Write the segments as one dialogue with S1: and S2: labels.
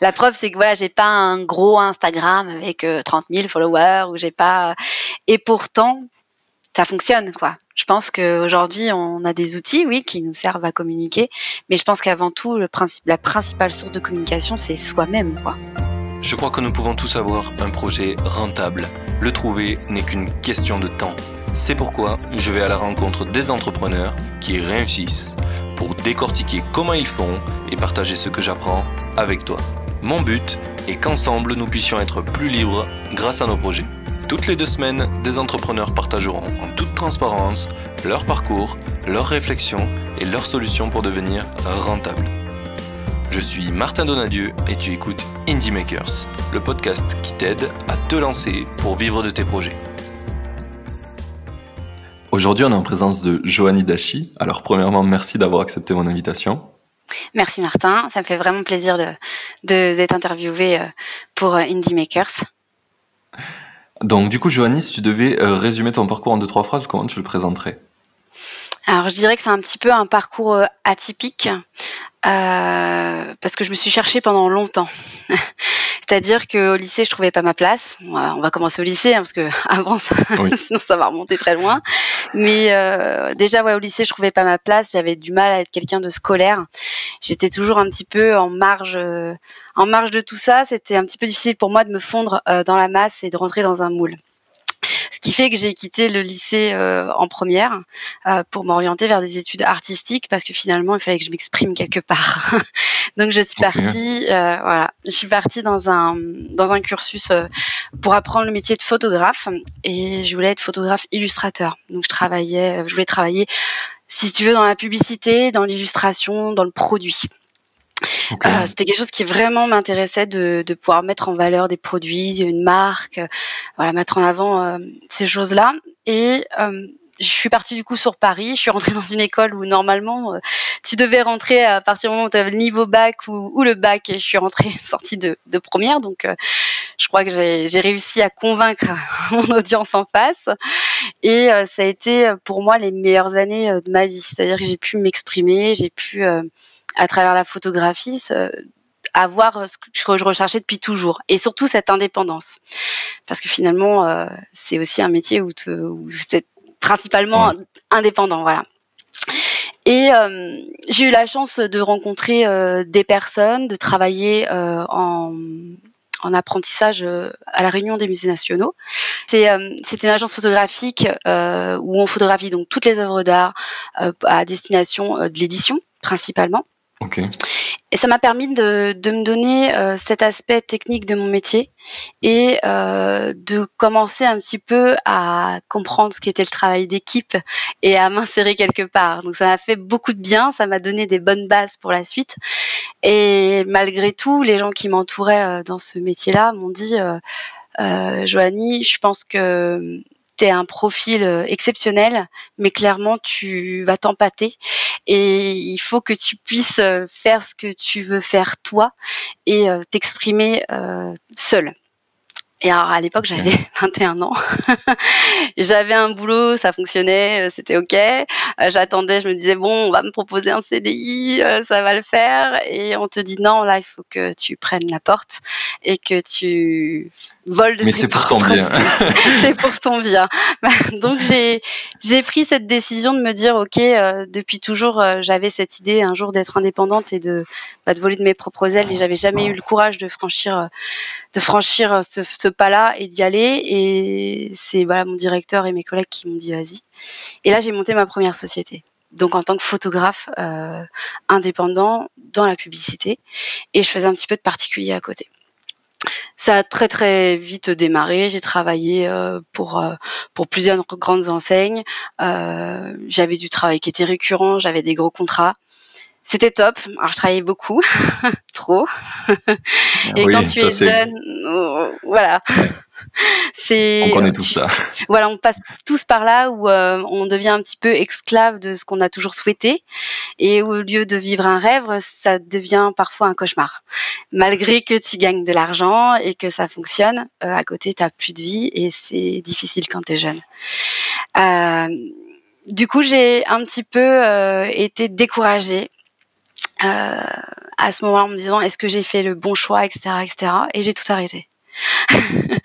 S1: La preuve, c'est que voilà, j'ai pas un gros Instagram avec 30 000 followers ou j'ai pas. Et pourtant, ça fonctionne, quoi. Je pense qu'aujourd'hui, on a des outils, oui, qui nous servent à communiquer, mais je pense qu'avant tout, la principale source de communication, c'est soi-même, quoi.
S2: Je crois que nous pouvons tous avoir un projet rentable. Le trouver n'est qu'une question de temps. C'est pourquoi je vais à la rencontre des entrepreneurs qui réussissent pour décortiquer comment ils font et partager ce que j'apprends avec toi. Mon but est qu'ensemble nous puissions être plus libres grâce à nos projets. Toutes les deux semaines, des entrepreneurs partageront en toute transparence leur parcours, leurs réflexions et leurs solutions pour devenir rentables. Je suis Martin Donadieu et tu écoutes Indie Makers, le podcast qui t'aide à te lancer pour vivre de tes projets. Aujourd'hui, on est en présence de Joanie Dachi. Alors, premièrement, merci d'avoir accepté mon invitation.
S1: Merci Martin, ça me fait vraiment plaisir d'être de, interviewé euh, pour euh, Indie Makers.
S2: Donc, du coup, Joanie, si tu devais euh, résumer ton parcours en deux, trois phrases, comment tu le présenterais?
S1: Alors je dirais que c'est un petit peu un parcours atypique euh, parce que je me suis cherchée pendant longtemps. C'est-à-dire qu'au lycée, je trouvais pas ma place. On va commencer au lycée hein, parce que avant, ça, sinon ça va remonter très loin. Mais euh, déjà, ouais, au lycée, je trouvais pas ma place. J'avais du mal à être quelqu'un de scolaire. J'étais toujours un petit peu en marge, euh, en marge de tout ça. C'était un petit peu difficile pour moi de me fondre euh, dans la masse et de rentrer dans un moule. Qui fait que j'ai quitté le lycée euh, en première euh, pour m'orienter vers des études artistiques parce que finalement il fallait que je m'exprime quelque part. Donc je suis partie, euh, voilà, je suis partie dans un dans un cursus pour apprendre le métier de photographe et je voulais être photographe illustrateur. Donc je travaillais, je voulais travailler, si tu veux, dans la publicité, dans l'illustration, dans le produit. Euh, c'était quelque chose qui vraiment m'intéressait de, de, pouvoir mettre en valeur des produits, une marque, euh, voilà, mettre en avant euh, ces choses-là. Et je suis partie du coup sur Paris. Je suis rentrée dans une école où normalement tu devais rentrer à partir du moment où tu avais le niveau bac ou, ou, le bac. Et je suis rentrée sortie de, de première, donc je crois que j'ai réussi à convaincre mon audience en face. Et ça a été pour moi les meilleures années de ma vie. C'est-à-dire que j'ai pu m'exprimer, j'ai pu à travers la photographie, avoir euh, ce que je recherchais depuis toujours. Et surtout cette indépendance. Parce que finalement, euh, c'est aussi un métier où, tu es principalement indépendant. Voilà. Et euh, j'ai eu la chance de rencontrer des personnes, de travailler en, en, apprentissage à la Réunion des musées nationaux. C'est une agence photographique où on photographie donc toutes les œuvres d'art à destination de l'édition principalement. Et ça m'a permis de, de, me donner euh, cet aspect technique de mon métier et euh, de commencer un petit peu à comprendre ce qu'était le travail d'équipe et à m'insérer quelque part. Donc ça m'a fait beaucoup de bien, ça m'a donné des bonnes bases pour la suite. Et malgré tout, les gens qui m'entouraient euh, dans ce métier-là m'ont dit, euh, Joanie, je pense que tu un profil euh, exceptionnel, mais clairement, tu vas t'empâter et il faut que tu puisses euh, faire ce que tu veux faire toi et euh, t'exprimer seul. Et alors à l'époque, j'avais 21 ans. j'avais un boulot, ça fonctionnait, c'était OK. J'attendais, je me disais, bon, on va me proposer un CDI, ça va le faire. Et on te dit, non, là, il faut que tu prennes la porte et que tu voles de
S2: Mais c'est pour ton bien.
S1: c'est pour ton bien. Donc j'ai j'ai pris cette décision de me dire, OK, depuis toujours, j'avais cette idée un jour d'être indépendante et de, bah, de voler de mes propres ailes et j'avais jamais eu le courage de franchir, de franchir ce pas-là et d'y aller. Et c'est voilà mon directeur et mes collègues qui m'ont dit vas-y. Et là, j'ai monté ma première société. Donc en tant que photographe euh, indépendant dans la publicité. Et je faisais un petit peu de particulier à côté. Ça a très très vite démarré. J'ai travaillé euh, pour euh, pour plusieurs grandes enseignes. j'avais du travail qui était récurrent. J'avais des gros contrats. C'était top. Alors je travaillais beaucoup, trop. Et quand tu es jeune, oh, voilà.
S2: C'est. On connaît tout ça.
S1: Voilà, on passe tous par là où euh, on devient un petit peu esclave de ce qu'on a toujours souhaité, et au lieu de vivre un rêve, ça devient parfois un cauchemar. Malgré que tu gagnes de l'argent et que ça fonctionne, euh, à côté tu t'as plus de vie et c'est difficile quand tu es jeune. Euh, du coup, j'ai un petit peu été découragée à ce moment-là en me disant est-ce que j'ai fait le bon choix, etc., etc. Et j'ai tout arrêté.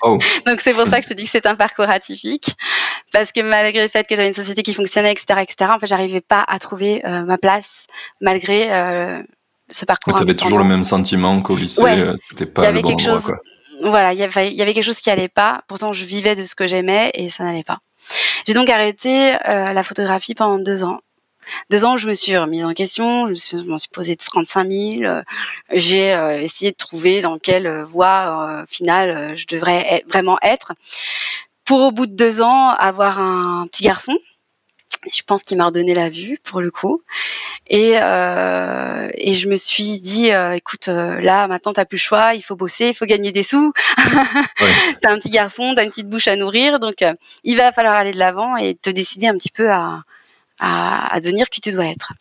S2: Oh.
S1: Donc c'est pour ça que je te dis que c'est un parcours atypique, parce que malgré le fait que j'avais une société qui fonctionnait, etc., etc., en fait, j'arrivais pas à trouver ma place malgré ce parcours.
S2: Tu avais toujours le même sentiment qu'au lycée,
S1: Ouais.
S2: c'était
S1: Il y
S2: pas le bon
S1: quelque
S2: endroit,
S1: chose,
S2: quoi.
S1: voilà, il y avait, il y avait quelque chose qui allait pas. Pourtant, je vivais de ce que j'aimais et ça n'allait pas. J'ai donc arrêté euh, la photographie pendant deux ans. Deux ans je me suis remise en question, je m'en suis posé 35 000. euh, J'ai euh, essayé de trouver dans quelle euh, voie euh, finale je devrais être- vraiment être. Pour au bout de deux ans avoir un petit garçon. Je pense qu'il m'a redonné la vue pour le coup. Et, euh, et je me suis dit, euh, écoute, euh, là maintenant t'as plus le choix, il faut bosser, il faut gagner des sous.
S2: Ouais.
S1: t'as un petit garçon, t'as une petite bouche à nourrir, donc il va falloir aller de l'avant et te décider un petit peu à, à, à devenir qui tu dois être.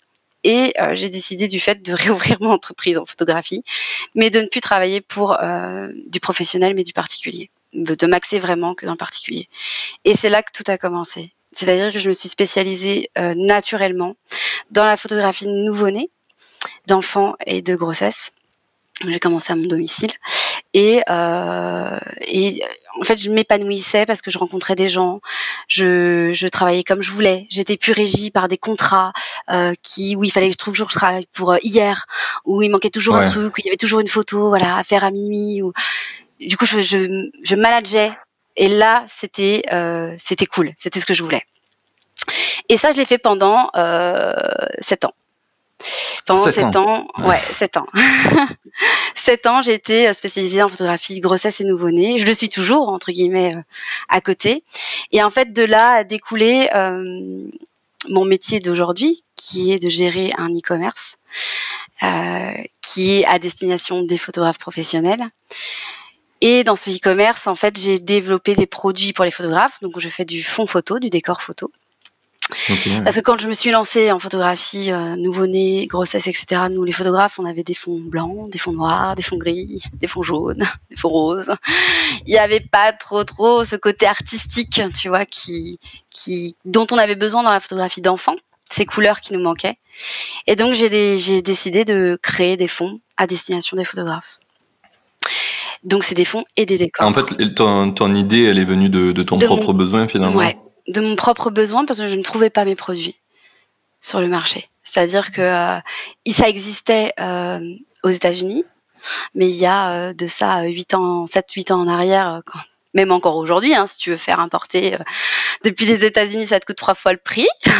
S1: Et euh, j'ai décidé du fait de réouvrir mon entreprise en photographie, mais de ne plus travailler pour euh, du professionnel mais du particulier, de, m'axer vraiment que dans le particulier. Et c'est là que tout a commencé. C'est-à-dire que je me suis spécialisée euh, naturellement dans la photographie de nouveau-nés, d'enfants et de grossesse. J'ai commencé à mon domicile et, euh, et en fait je m'épanouissais parce que je rencontrais des gens, je, je travaillais comme je voulais, j'étais plus régie par des contrats euh, qui où il fallait que je trouve toujours que je travaille pour euh, hier, où il manquait toujours un truc, où il y avait toujours une photo voilà à faire à minuit. Ou... Du coup je, je, je manageais et là c'était euh, c'était cool, c'était ce que je voulais. Et ça je l'ai fait pendant euh, sept ans. Pendant
S2: Sept
S1: sept ans,
S2: Ouais.
S1: ouais, sept ans. Sept ans, j'ai été euh, spécialisée en photographie de grossesse et nouveau-né. Je le suis toujours, entre guillemets, euh, à côté. Et en fait, de là a découlé euh, mon métier d'aujourd'hui, qui est de gérer un e-commerce, euh, qui est à destination des photographes professionnels. Et dans ce e-commerce, en fait, j'ai développé des produits pour les photographes. Donc, je fais du fond photo, du décor photo. Parce que quand je me suis lancée en photographie, euh, nouveau-né, grossesse, etc., nous, les photographes, on avait des fonds blancs, des fonds noirs, des fonds gris, des fonds jaunes, des fonds roses. Il n'y avait pas trop, trop ce côté artistique, tu vois, qui, qui, dont on avait besoin dans la photographie d'enfant, ces couleurs qui nous manquaient. Et donc, j'ai décidé de créer des fonds à destination des photographes. Donc, c'est des fonds et des décors.
S2: En fait, ton, ton idée, elle est venue de, de ton
S1: De
S2: propre besoin finalement.
S1: Ouais, de mon propre besoin parce que je ne trouvais pas mes produits sur le marché. C'est-à-dire que euh, ça existait euh, aux États-Unis, mais il y a euh, de ça 8 ans, 7-8 ans en arrière, quand- même encore aujourd'hui, hein, si tu veux faire importer depuis les États-Unis, ça te coûte trois fois le prix.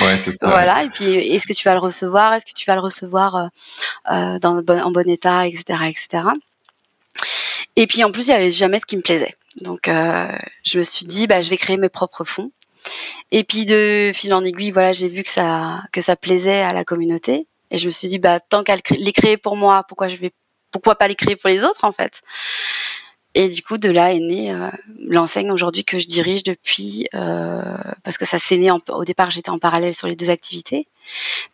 S2: Ouais, c'est ça.
S1: Voilà. Et puis, est-ce que tu vas le recevoir? Est-ce que tu vas le recevoir euh, dans en bon état, etc., etc. Et puis, en plus, il y avait jamais ce qui me plaisait. Donc, euh, je me suis dit, bah, je vais créer mes propres fonds. Et puis, de fil en aiguille, voilà, j'ai vu que ça que ça plaisait à la communauté. Et je me suis dit, bah, tant qu'à les créer pour moi, pourquoi je vais, pourquoi pas les créer pour les autres, en fait? Et du coup, de là est née euh, l'enseigne aujourd'hui que je dirige depuis, euh, parce que ça s'est né en- au départ, j'étais en parallèle sur les deux activités.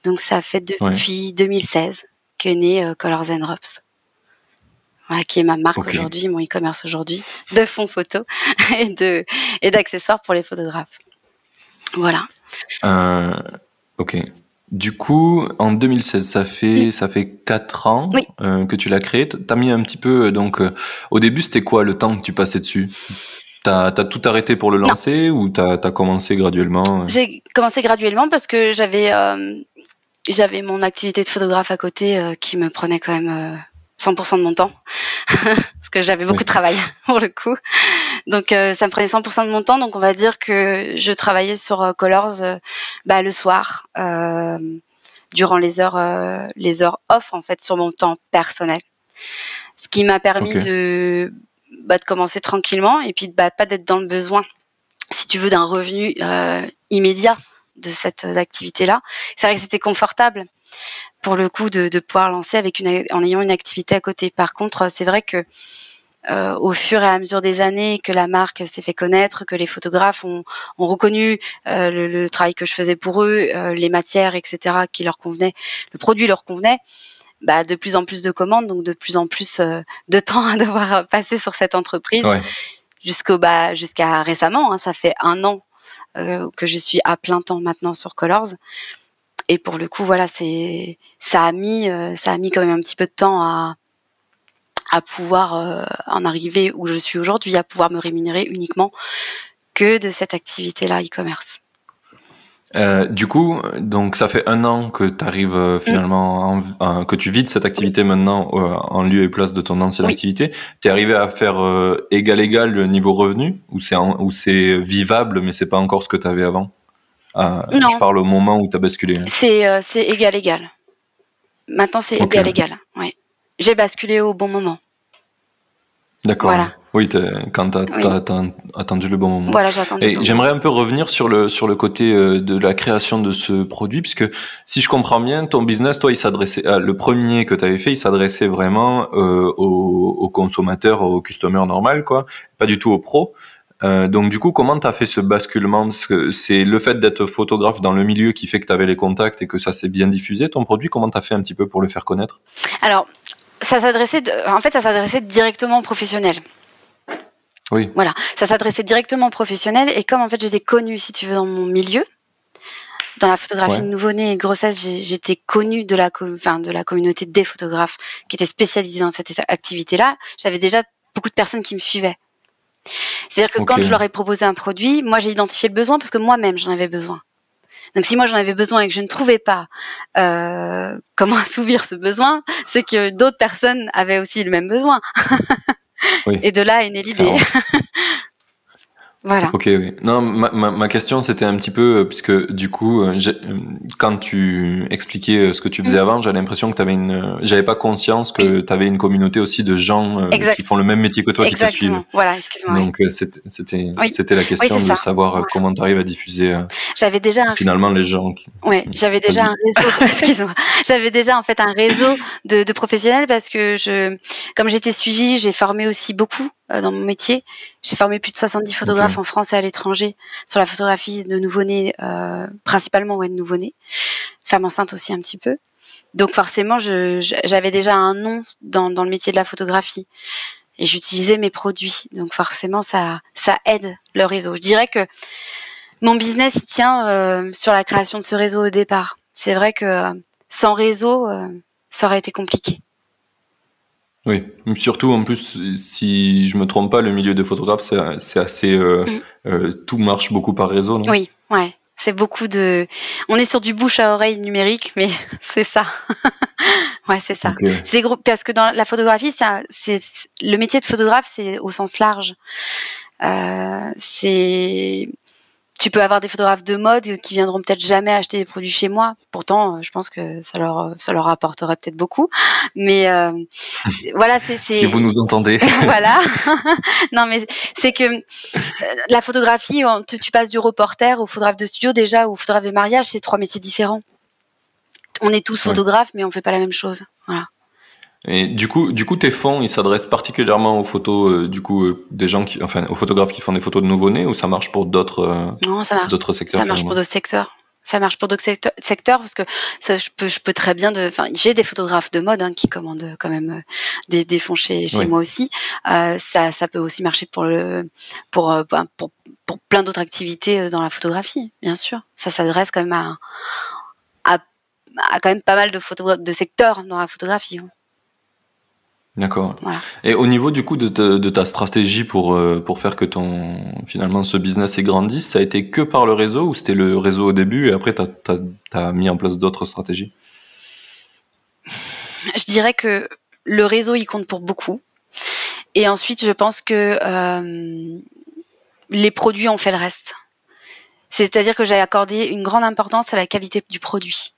S1: Donc, ça fait depuis 2016 qu'est né euh, Colors and Drops. Voilà, qui est ma marque aujourd'hui, mon e-commerce aujourd'hui, de fonds photos et de et d'accessoires pour les photographes. Voilà.
S2: Euh, ok. Du coup, en 2016, ça fait ça fait quatre ans
S1: Oui.
S2: euh, que tu l'as créé. T'as mis un petit peu euh, donc euh, au début, c'était quoi le temps que tu passais dessus? T'as as tout arrêté pour le
S1: Non.
S2: lancer ou t'as as commencé graduellement
S1: J'ai commencé graduellement parce que j'avais j'avais mon activité de photographe à côté qui me prenait quand même 100% de mon temps parce que j'avais beaucoup de travail pour le coup. Donc euh, ça me prenait 100% de mon temps. Donc on va dire que je travaillais sur euh, Colors euh, bah, le soir euh, durant les heures les heures off en fait sur mon temps personnel. Ce qui m'a permis de bah, de commencer tranquillement et puis bah, pas d'être dans le besoin si tu veux d'un revenu immédiat de cette euh, activité-là. C'est vrai que c'était confortable pour le coup de, de pouvoir lancer avec une, en ayant une activité à côté. Par contre, c'est vrai que euh, au fur et à mesure des années que la marque s'est fait connaître, que les photographes ont, ont reconnu euh, le, le travail que je faisais pour eux, euh, les matières, etc., qui leur convenaient, le produit leur convenait, bah, de plus en plus de commandes, donc de plus en plus euh, de temps à devoir passer sur cette entreprise
S2: Ouais.
S1: jusqu'au bah, jusqu'à récemment. hein, ça fait un an euh, que je suis à plein temps maintenant sur Colors. Et pour le coup, voilà, c'est ça a mis ça a mis quand même un petit peu de temps à à pouvoir en arriver où je suis aujourd'hui, à pouvoir me rémunérer uniquement que de cette activité-là e-commerce.
S2: Euh, du coup, donc ça fait un an que tu arrives euh, finalement, que tu vides cette activité maintenant euh, en lieu et place de ton ancienne activité. Tu es arrivé à faire égal égal le niveau revenu ou c'est ou c'est vivable mais c'est pas encore ce que tu avais avant? Non. Je parle au moment où tu as basculé. Hein.
S1: C'est c'est égal égal. Maintenant c'est égal égal. Ouais. J'ai basculé au bon moment.
S2: D'accord. Oui, quand tu as, attendu le bon moment.
S1: Voilà, j'ai attendu.
S2: Et j'aimerais un peu revenir sur le, sur le côté euh, de la création de ce produit, puisque si je comprends bien, ton business, toi, il s'adressait, ah, le premier que tu avais fait, il s'adressait vraiment euh, aux, aux, consommateurs, aux customers normal, quoi, pas du tout aux pros. Euh, donc du coup, comment tu as fait ce basculement? C'est le fait d'être photographe dans le milieu qui fait que tu avais les contacts et que ça s'est bien diffusé, ton produit Comment tu as fait un petit peu pour le faire connaître?
S1: Alors, ça s'adressait, en fait, ça s'adressait directement aux professionnels.
S2: Oui.
S1: Voilà, ça s'adressait directement aux professionnels et comme en fait j'étais connue, si tu veux, dans mon milieu, dans la photographie de nouveau-né et de grossesse, j'étais connue de la, enfin, de la communauté des photographes qui étaient spécialisés dans cette activité-là. J'avais déjà beaucoup de personnes qui me suivaient. C'est-à-dire que quand je leur ai proposé un produit, moi j'ai identifié le besoin parce que moi-même j'en avais besoin. Donc si moi j'en avais besoin et que je ne trouvais pas euh, comment assouvir ce besoin, c'est que d'autres personnes avaient aussi le même besoin. Et de là est née l'idée. Voilà.
S2: Ok, oui. Non, ma, ma, ma question c'était un petit peu, euh, puisque du coup, euh, euh, quand tu expliquais ce que tu faisais mm. avant, j'avais l'impression que tu avais une. J'avais pas conscience que tu avais une communauté aussi de gens qui font le même métier que toi qui te suivent.
S1: Voilà, excuse-moi.
S2: Donc c'était c'était la question de savoir comment tu arrives à diffuser.
S1: J'avais déjà
S2: finalement les gens. Qui...
S1: Ouais, j'avais déjà un réseau. excuse-moi. J'avais déjà en fait un réseau de, de professionnels parce que je, comme j'étais suivie, j'ai formé aussi beaucoup dans mon métier. J'ai formé plus de 70 photographes en France et à l'étranger sur la photographie de nouveau-nés, euh, principalement ouais, de nouveau-nés, femmes enceintes aussi un petit peu. Donc forcément, j'avais déjà un nom dans, dans, le métier de la photographie et j'utilisais mes produits. Donc forcément, ça, ça aide le réseau. Je dirais que mon business tient euh, sur la création de ce réseau au départ. C'est vrai que euh, sans réseau, euh, ça aurait été compliqué.
S2: Oui, surtout en plus, si je me trompe pas, le milieu de photographe, c'est assez. Euh, mm. euh, tout marche beaucoup par réseau, non?
S1: Oui, ouais. C'est beaucoup de. On est sur du bouche à oreille numérique, mais c'est ça. ouais, c'est ça. C'est gros parce que dans la photographie, c'est le métier de photographe, c'est au sens large. Euh, c'est tu peux avoir des photographes de mode qui viendront peut-être jamais acheter des produits chez moi. Pourtant, euh, je pense que ça leur ça leur apporterait peut-être beaucoup. Mais euh, voilà, c'est
S2: si vous nous entendez.
S1: voilà. non, mais c'est que euh, la photographie, tu, passes du reporter au photographe de studio déjà, au photographe de mariage, c'est trois métiers différents. On est tous photographes, mais on fait pas la même chose. Voilà.
S2: Et du coup, du coup, tes fonds, ils s'adressent particulièrement aux photos, euh, du coup, euh, des gens qui, enfin, aux photographes qui font des photos de nouveau-nés, ou ça marche pour d'autres, euh,
S1: non, ça marche.
S2: d'autres secteurs.
S1: Ça marche pour d'autres secteurs. Ça marche pour d'autres secteurs parce que ça, je peux, je peux très bien de, enfin, j'ai des photographes de mode hein, qui commandent quand même des, des fonds chez, chez moi aussi. ça, ça peut aussi marcher pour le, pour, ben, pour, pour plein d'autres activités dans la photographie, bien sûr. Ça s'adresse quand même à, à, à, quand même pas mal de de secteurs dans la photographie. Hein.
S2: D'accord. Et au niveau du coup de, de, ta stratégie pour, euh, pour faire que ton finalement ce business ait grandisse, ça a été que par le réseau ou c'était le réseau au début et après tu as, mis en place d'autres stratégies?
S1: Je dirais que le réseau il compte pour beaucoup. Et ensuite je pense que euh, les produits ont fait le reste. C'est-à-dire que j'ai accordé une grande importance à la qualité du produit.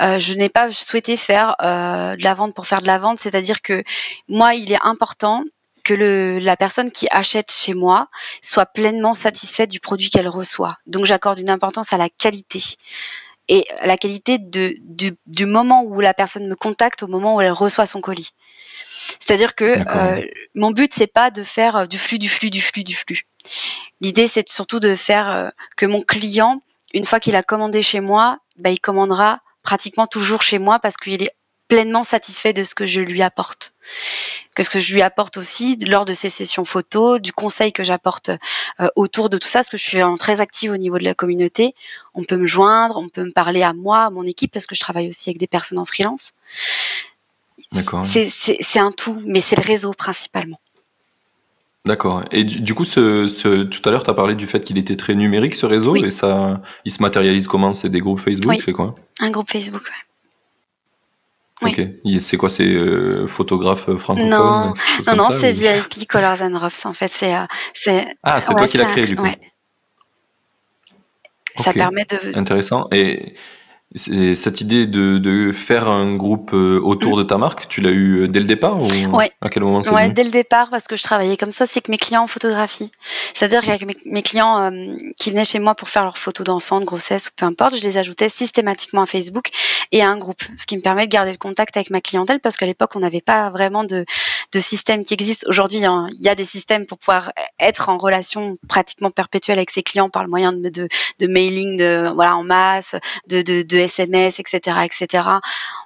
S1: Euh, je n'ai pas souhaité faire euh, de la vente pour faire de la vente, c'est-à-dire que moi, il est important que le, la personne qui achète chez moi soit pleinement satisfaite du produit qu'elle reçoit. Donc j'accorde une importance à la qualité et à la qualité de, du, du, moment où la personne me contacte au moment où elle reçoit son colis. C'est-à-dire que euh, mon but c'est pas de faire du flux, du flux, du flux, du flux. L'idée c'est surtout de faire que mon client, une fois qu'il a commandé chez moi, bah, il commandera pratiquement toujours chez moi parce qu'il est pleinement satisfait de ce que je lui apporte. Que ce que je lui apporte aussi lors de ces sessions photos, du conseil que j'apporte autour de tout ça, parce que je suis très active au niveau de la communauté. On peut me joindre, on peut me parler à moi, à mon équipe, parce que je travaille aussi avec des personnes en freelance. D'accord. C'est un tout, mais c'est le réseau principalement.
S2: D'accord. Et du, coup, ce, tout à l'heure, tu as parlé du fait qu'il était très numérique, ce réseau, et ça, il se matérialise comment? C'est des groupes Facebook C'est quoi?
S1: Un groupe Facebook, ouais.
S2: Ok. C'est quoi C'est euh, photographe francophone
S1: Non, non, non c'est VIP Colors and Roughs. En fait, c'est.
S2: Euh, ah, c'est toi qui l'as créé, du coup. Ouais.
S1: Ça permet de.
S2: Intéressant. Et cette idée de, faire un groupe euh, autour de ta marque, tu l'as eu euh, dès le départ ou à quel moment
S1: c'est Ouais, dès le départ parce que je travaillais comme ça, c'est que mes clients en photographie. C'est-à-dire qu'avec mes, clients euh, qui venaient chez moi pour faire leurs photos d'enfants, de grossesse ou peu importe, je les ajoutais systématiquement à Facebook et à un groupe, ce qui me permet de garder le contact avec ma clientèle parce qu'à l'époque on n'avait pas vraiment de, de système qui existe. Aujourd'hui, hein, il y a des systèmes pour pouvoir être en relation pratiquement perpétuelle avec ses clients par le moyen de, de, de mailing, de voilà en masse, de, de, de SMS, etc., etc.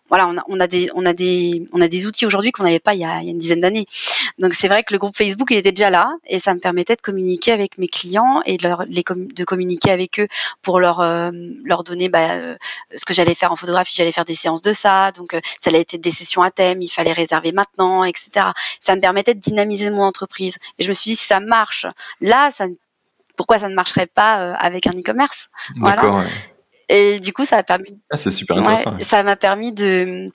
S1: Voilà, on a, on a des, on a des, on a des outils aujourd'hui qu'on n'avait pas il y, a, il y, a, une dizaine d'années. Donc c'est vrai que le groupe Facebook il était déjà là et ça me permettait de communiquer avec mes clients et de, leur, de communiquer avec eux pour leur, euh, leur donner bah, euh, ce que j'allais faire en photographie. J'allais faire des séances de ça, donc euh, ça allait être des sessions à thème, il fallait réserver maintenant, etc. Ça me permettait de dynamiser mon entreprise. Et je me suis dit si ça marche là, ça pourquoi ça ne marcherait pas avec un e-commerce?
S2: D'accord.
S1: Et du coup, ça a permis.
S2: Ah, c'est super intéressant.
S1: Ça m'a permis de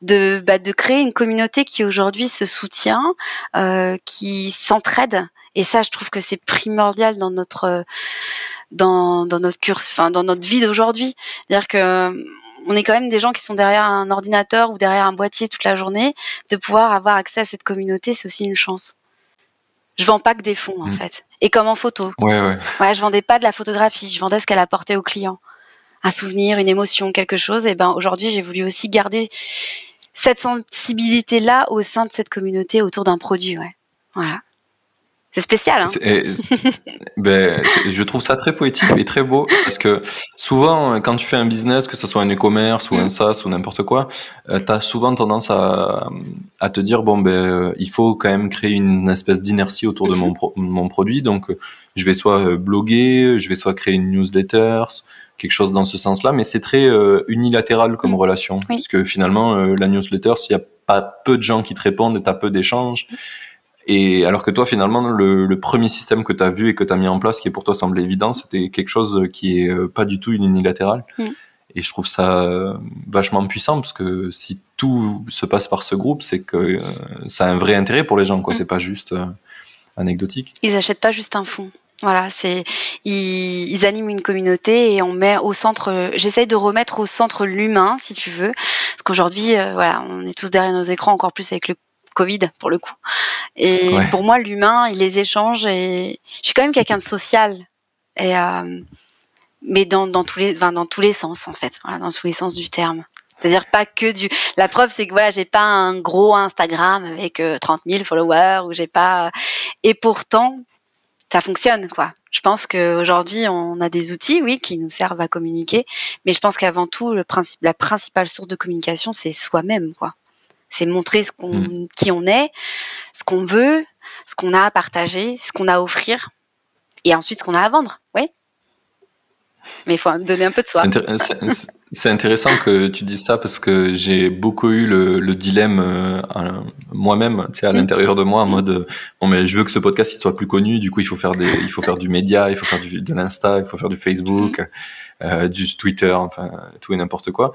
S1: de, bah, de créer une communauté qui aujourd'hui se soutient, euh, qui s'entraide. Et ça, je trouve que c'est primordial dans notre dans, dans notre cursus, enfin dans notre vie d'aujourd'hui. C'est-à-dire que on est quand même des gens qui sont derrière un ordinateur ou derrière un boîtier toute la journée. De pouvoir avoir accès à cette communauté, c'est aussi une chance. Je vends pas que des fonds en mmh. fait. Et comme en photo.
S2: Ouais, ouais.
S1: Ouais, je vendais pas de la photographie, je vendais ce qu'elle apportait aux clients un souvenir, une émotion, quelque chose, et ben aujourd'hui j'ai voulu aussi garder cette sensibilité là au sein de cette communauté autour d'un produit, ouais. Voilà. C'est spécial. Hein
S2: ben, je trouve ça très poétique et très beau parce que souvent, quand tu fais un business, que ce soit un e-commerce ou un mm. SaaS ou n'importe quoi, euh, tu as souvent tendance à, à, te dire bon, ben, euh, il faut quand même créer une espèce d'inertie autour de mon, mm-hmm. mon produit. Donc, je vais soit euh, bloguer, je vais soit créer une newsletter, quelque chose dans ce sens-là, mais c'est très unilatéral comme mm. relation. Parce que finalement, la newsletter, s'il y a pas peu de gens qui te répondent et tu as peu d'échanges, et alors que toi, finalement, le, premier système que tu as vu et que tu as mis en place, qui pour toi semblait évident, c'était quelque chose qui est euh, pas du tout unilatéral. Mm. Et je trouve ça euh, vachement puissant parce que si tout se passe par ce groupe, c'est que euh, ça a un vrai intérêt pour les gens, quoi. Mm. C'est pas juste anecdotique.
S1: Ils achètent pas juste un fond. Voilà, c'est ils, ils, animent une communauté et on met au centre. J'essaye de remettre au centre l'humain, si tu veux, parce qu'aujourd'hui, voilà, on est tous derrière nos écrans, encore plus avec le Covid pour le coup. Et pour moi, l'humain et les échanges, et je suis quand même quelqu'un de social. Et euh, mais dans, dans tous les, dans tous les sens en fait, voilà, dans tous les sens du terme. C'est-à-dire pas que du. La preuve, c'est que voilà, j'ai pas un gros Instagram avec 30 euh, 000 followers ou j'ai pas. Et pourtant, ça fonctionne quoi. Je pense qu'aujourd'hui, on a des outils, oui, qui nous servent à communiquer, mais je pense qu'avant tout, le principe, la principale source de communication, c'est soi-même, quoi. C'est montrer ce qu'on, mm. qui on est, ce qu'on veut, ce qu'on a à partager, ce qu'on a à offrir, et ensuite ce qu'on a à vendre. Oui. Mais il faut donner un peu de soi.
S2: C'est, intéressant que tu dises ça parce que j'ai beaucoup eu le, dilemme euh, moi-même, tu sais, à mm. l'intérieur de moi, en mm. mode bon, mais je veux que ce podcast il soit plus connu, du coup il faut faire des, il faut faire du média, il faut faire du, de l'insta, il faut faire du Facebook, euh, du Twitter, enfin tout et n'importe quoi.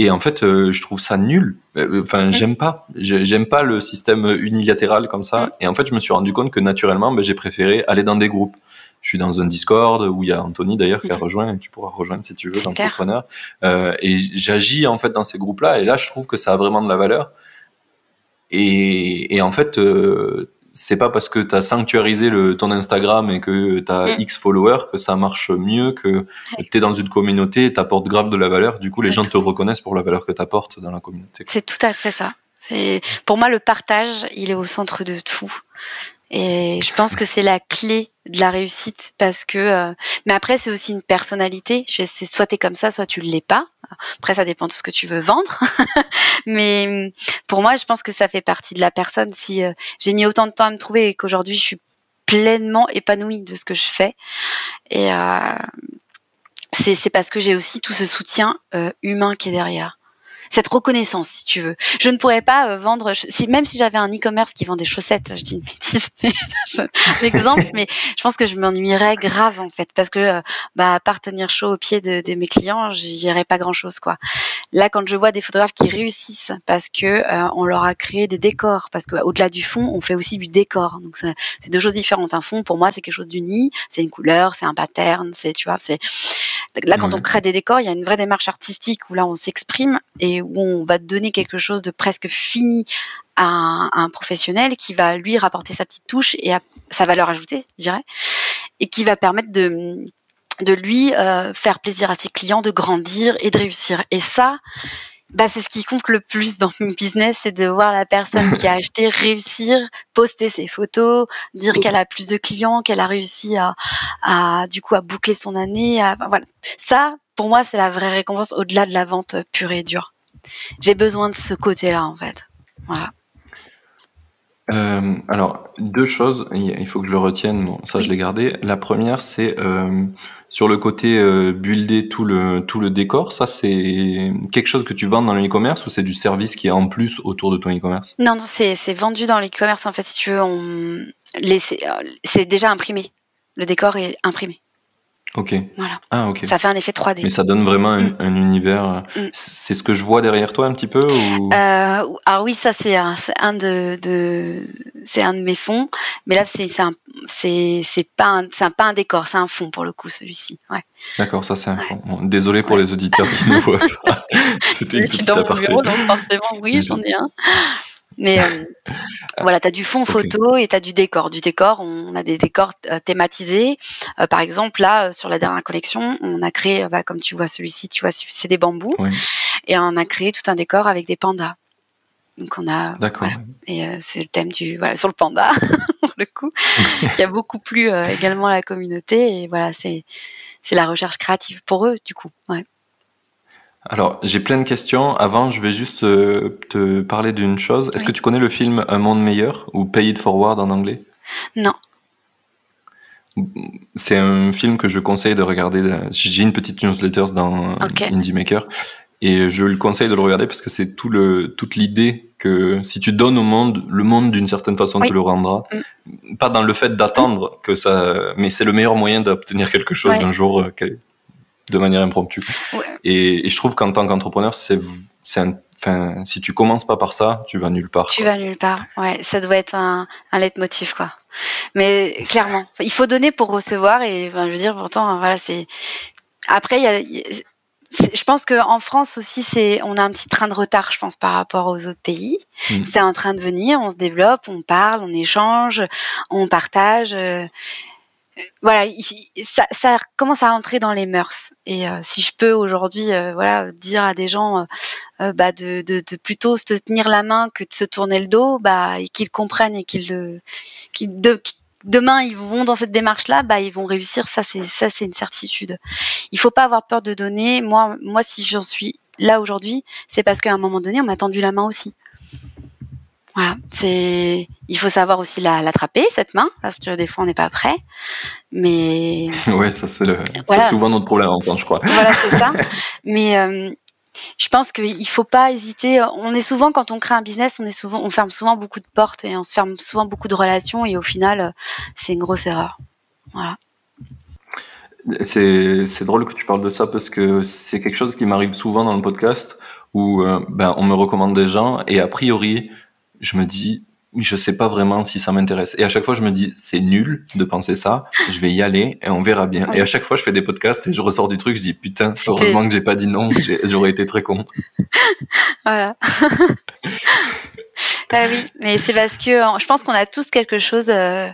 S2: Et en fait, euh, je trouve ça nul. Euh, enfin, j'aime pas. J'aime pas le système unilatéral comme ça. Et en fait, je me suis rendu compte que naturellement, ben, j'ai préféré aller dans des groupes. Je suis dans un Discord où il y a Anthony d'ailleurs qui a rejoint. Tu pourras rejoindre si tu veux, l'entrepreneur. Euh, et j'agis en fait dans ces groupes-là. Et là, je trouve que ça a vraiment de la valeur. Et, et en fait, euh, c'est pas parce que tu as sanctuarisé le, ton Instagram et que tu as mm. X followers que ça marche mieux, que tu es dans une communauté, tu apportes grave de la valeur. Du coup, les gens te reconnaissent pour la valeur que tu apportes dans la communauté.
S1: C'est tout à fait ça. Pour moi, le partage, il est au centre de tout. Et je pense que c'est la clé de la réussite parce que, euh, mais après c'est aussi une personnalité. C'est soit t'es comme ça, soit tu l'es pas. Après ça dépend de ce que tu veux vendre. mais pour moi, je pense que ça fait partie de la personne. Si euh, j'ai mis autant de temps à me trouver et qu'aujourd'hui je suis pleinement épanouie de ce que je fais. Et c'est parce que j'ai aussi tout ce soutien humain qui est derrière cette reconnaissance, si tu veux. Je ne pourrais pas euh, vendre, si, même si j'avais un e-commerce qui vend des chaussettes, je dis une bêtise, exemple, mais je pense que je m'ennuierais grave en fait, parce que euh, bah, à part tenir chaud au pied de, de mes clients, j'irais pas grand chose quoi. Là, quand je vois des photographes qui réussissent parce que euh, on leur a créé des décors, parce qu'au-delà du fond, on fait aussi du décor. Donc c'est deux choses différentes. Un fond, pour moi, c'est quelque chose d'uni, c'est une couleur, c'est un pattern, c'est tu vois, c'est là quand on crée des décors, il y a une vraie démarche artistique où là on s'exprime et où on va donner quelque chose de presque fini à un, professionnel qui va lui rapporter sa petite touche et sa valeur ajoutée, je dirais, et qui va permettre de de lui euh, faire plaisir à ses clients, de grandir et de réussir. Et ça, bah, c'est ce qui compte le plus dans mon business, c'est de voir la personne qui a acheté réussir, poster ses photos, dire qu'elle a plus de clients, qu'elle a réussi à, à, du coup à boucler son année. voilà. Ça, pour moi, c'est la vraie récompense au-delà de la vente pure et dure j'ai besoin de ce côté-là, en fait. Voilà.
S2: Euh, alors, deux choses, il faut que je le retienne, ça je l'ai gardé. La première, c'est euh, sur le côté euh, builder tout le, tout le décor, ça c'est quelque chose que tu vends dans le e-commerce ou c'est du service qui est en plus autour de ton e-commerce?
S1: Non, non, c'est vendu dans l'e-commerce en fait, si tu veux, on... c'est déjà imprimé. Le décor est imprimé.
S2: Ok.
S1: Voilà.
S2: Ah, ok.
S1: Ça fait un effet 3D.
S2: Mais ça donne vraiment un, mm. univers. Euh, mm. C'est ce que je vois derrière toi un petit peu ou...
S1: euh, Ah oui, ça c'est un, un, de, de c'est un de mes fonds. Mais là, c'est c'est pas un, pas un décor, c'est un fond pour le coup celui-ci. Ouais.
S2: D'accord, ça c'est un fond. désolé pour les auditeurs qui ne voient pas. C'était une petite aparté.
S1: Bureau, donc forcément, oui, j'en ai un. Mais euh, voilà, tu as du fond photo et tu as du décor. Du décor, on a des décors euh, thématisés. Euh, par exemple, là, sur la dernière collection, on a créé, bah, comme tu vois celui-ci, tu vois, c'est des bambous. Et on a créé tout un décor avec des pandas. Donc on a
S2: D'accord.
S1: et c'est le thème du voilà sur le panda pour le coup qui a beaucoup plu également à la communauté et voilà c'est c'est la recherche créative pour eux du coup ouais.
S2: Alors, j'ai plein de questions. Avant, je vais juste euh, te parler d'une chose. Est-ce que tu connais le film Un monde meilleur ou Pay It Forward en anglais?
S1: Non.
S2: C'est un film que je conseille de regarder. J'ai une petite newsletter dans Indie Maker et je le conseille de le regarder parce que c'est tout le, toute l'idée que si tu donnes au monde, le monde d'une certaine façon te le rendra. Mm. Pas dans le fait d'attendre que ça, mais c'est le meilleur moyen d'obtenir quelque chose un jour. De manière impromptue. Et, je trouve qu'en tant qu'entrepreneur, c'est, c'est enfin, si tu commences pas par ça, tu vas nulle part.
S1: Tu vas nulle part. Ouais, ça doit être un, un leitmotiv, quoi. Mais clairement, il faut donner pour recevoir. Et je veux dire, pourtant, voilà, c'est. Après, il y a, je pense qu'en France aussi, c'est, on a un petit train de retard, je pense, par rapport aux autres pays. Mm. C'est en train de venir, on se développe, on parle, on échange, on partage. Euh, voilà, ça, ça, commence à entrer dans les mœurs. Et euh, si je peux aujourd'hui, euh, voilà, dire à des gens, euh, bah, de, de, de, plutôt se tenir la main que de se tourner le dos, bah, et qu'ils comprennent et qu'ils le, qu'ils de, demain ils vont dans cette démarche-là, bah, ils vont réussir. Ça, c'est ça, c'est une certitude. Il faut pas avoir peur de donner. Moi, moi, si j'en suis là aujourd'hui, c'est parce qu'à un moment donné, on m'a tendu la main aussi. Voilà, c'est. Il faut savoir aussi l'attraper cette main parce que des fois on n'est pas prêt. Mais.
S2: ouais, ça c'est le... souvent notre problème en je crois.
S1: Voilà, c'est ça. Mais euh, je pense qu'il faut pas hésiter. On est souvent quand on crée un business, on est souvent, on ferme souvent beaucoup de portes et on se ferme souvent beaucoup de relations et au final, c'est une grosse erreur. Voilà.
S2: C'est drôle que tu parles de ça parce que c'est quelque chose qui m'arrive souvent dans le podcast où euh, ben, on me recommande des gens et a priori je me dis, je sais pas vraiment si ça m'intéresse. Et à chaque fois, je me dis, c'est nul de penser ça. Je vais y aller et on verra bien. Et à chaque fois, je fais des podcasts et je ressors du truc. Je dis, putain, heureusement que j'ai pas dit non. J'aurais été très con.
S1: voilà. Ah oui, mais c'est parce que je pense qu'on a tous quelque chose euh,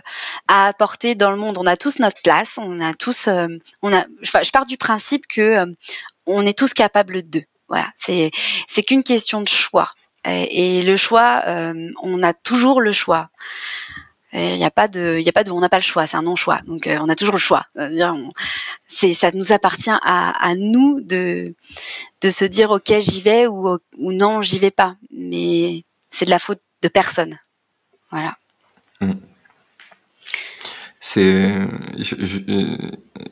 S1: à apporter dans le monde. On a tous notre place. On a tous, euh, on a. Je pars du principe que euh, on est tous capables de. Voilà, c'est c'est qu'une question de choix. Et, le choix, euh, on a toujours le choix. Il n'y a pas de, il a pas de, on n'a pas le choix, c'est un non-choix. Donc euh, on a toujours le choix. Ça nous appartient à, nous de, de se dire ok j'y vais ou, non j'y vais pas. Mais c'est de la faute de personne. Voilà. Mmh.
S2: C'est,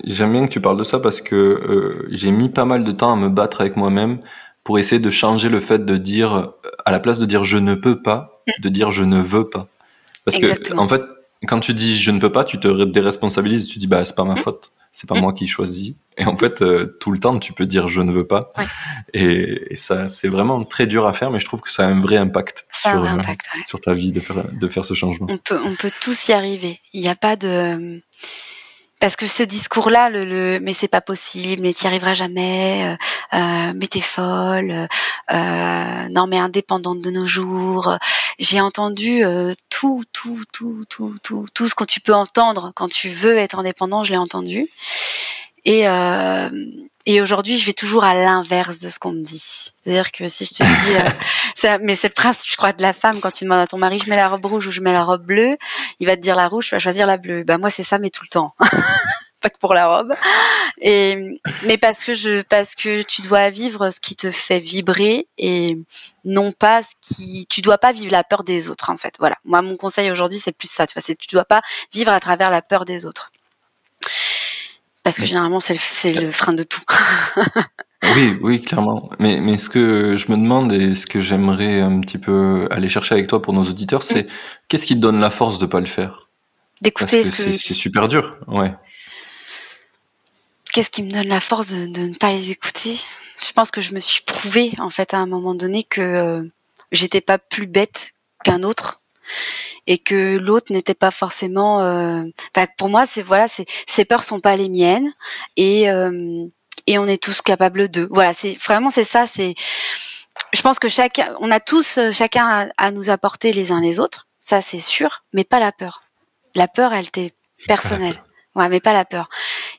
S2: j'aime bien que tu parles de ça parce que euh, j'ai mis pas mal de temps à me battre avec moi-même pour essayer de changer le fait de dire, à la place de dire je ne peux pas, de dire je ne veux pas. Parce que, en fait, quand tu dis je ne peux pas, tu te déresponsabilises, tu dis bah c'est pas ma mm. faute, c'est pas mm. moi qui choisis. Et en fait, euh, tout le temps, tu peux dire je ne veux pas. Et, ça, c'est vraiment très dur à faire, mais je trouve que ça a un vrai impact, sur, euh, sur ta vie de faire, de faire ce changement.
S1: On peut, on peut tous y arriver. Il n'y a pas de parce que ce discours-là, le, le, mais c'est pas possible, mais t'y arriveras jamais, euh, euh mais t'es folle, euh, non mais indépendante de nos jours. J'ai entendu euh, tout, tout, tout, tout, tout, tout ce que tu peux entendre quand tu veux être indépendant, je l'ai entendu. Et, euh, et aujourd'hui, je vais toujours à l'inverse de ce qu'on me dit. C'est-à-dire que si je te dis, euh, mais c'est le principe, je crois, de la femme, quand tu demandes à ton mari, je mets la robe rouge ou je mets la robe bleue, il va te dire la rouge, tu vas choisir la bleue. Bah moi, c'est ça, mais tout le temps. pas que pour la robe. Et, mais parce que je, parce que tu dois vivre ce qui te fait vibrer et non pas ce qui, tu dois pas vivre la peur des autres, en fait. Voilà. Moi, mon conseil aujourd'hui, c'est plus ça, tu vois, c'est tu dois pas vivre à travers la peur des autres. Parce que généralement, c'est le, le, frein de tout.
S2: oui, oui, clairement. Mais, mais ce que je me demande et ce que j'aimerais un petit peu aller chercher avec toi pour nos auditeurs, c'est qu'est-ce qui te donne la force de pas le faire?
S1: D'écouter.
S2: Parce que, c'est super dur, ouais.
S1: Qu'est-ce qui me donne la force de, de, ne pas les écouter? Je pense que je me suis prouvé en fait à un moment donné que euh, j'étais pas plus bête qu'un autre et que l'autre n'était pas forcément. Euh... pour moi, c'est voilà, c'est ces peurs sont pas les miennes et euh, et on est tous capables d'eux. Voilà, c'est vraiment c'est ça. C'est je pense que chacun, on a tous chacun à, nous apporter les uns les autres, ça c'est sûr, mais pas la peur. La peur, elle t'est personnelle. Ouais, mais pas la peur.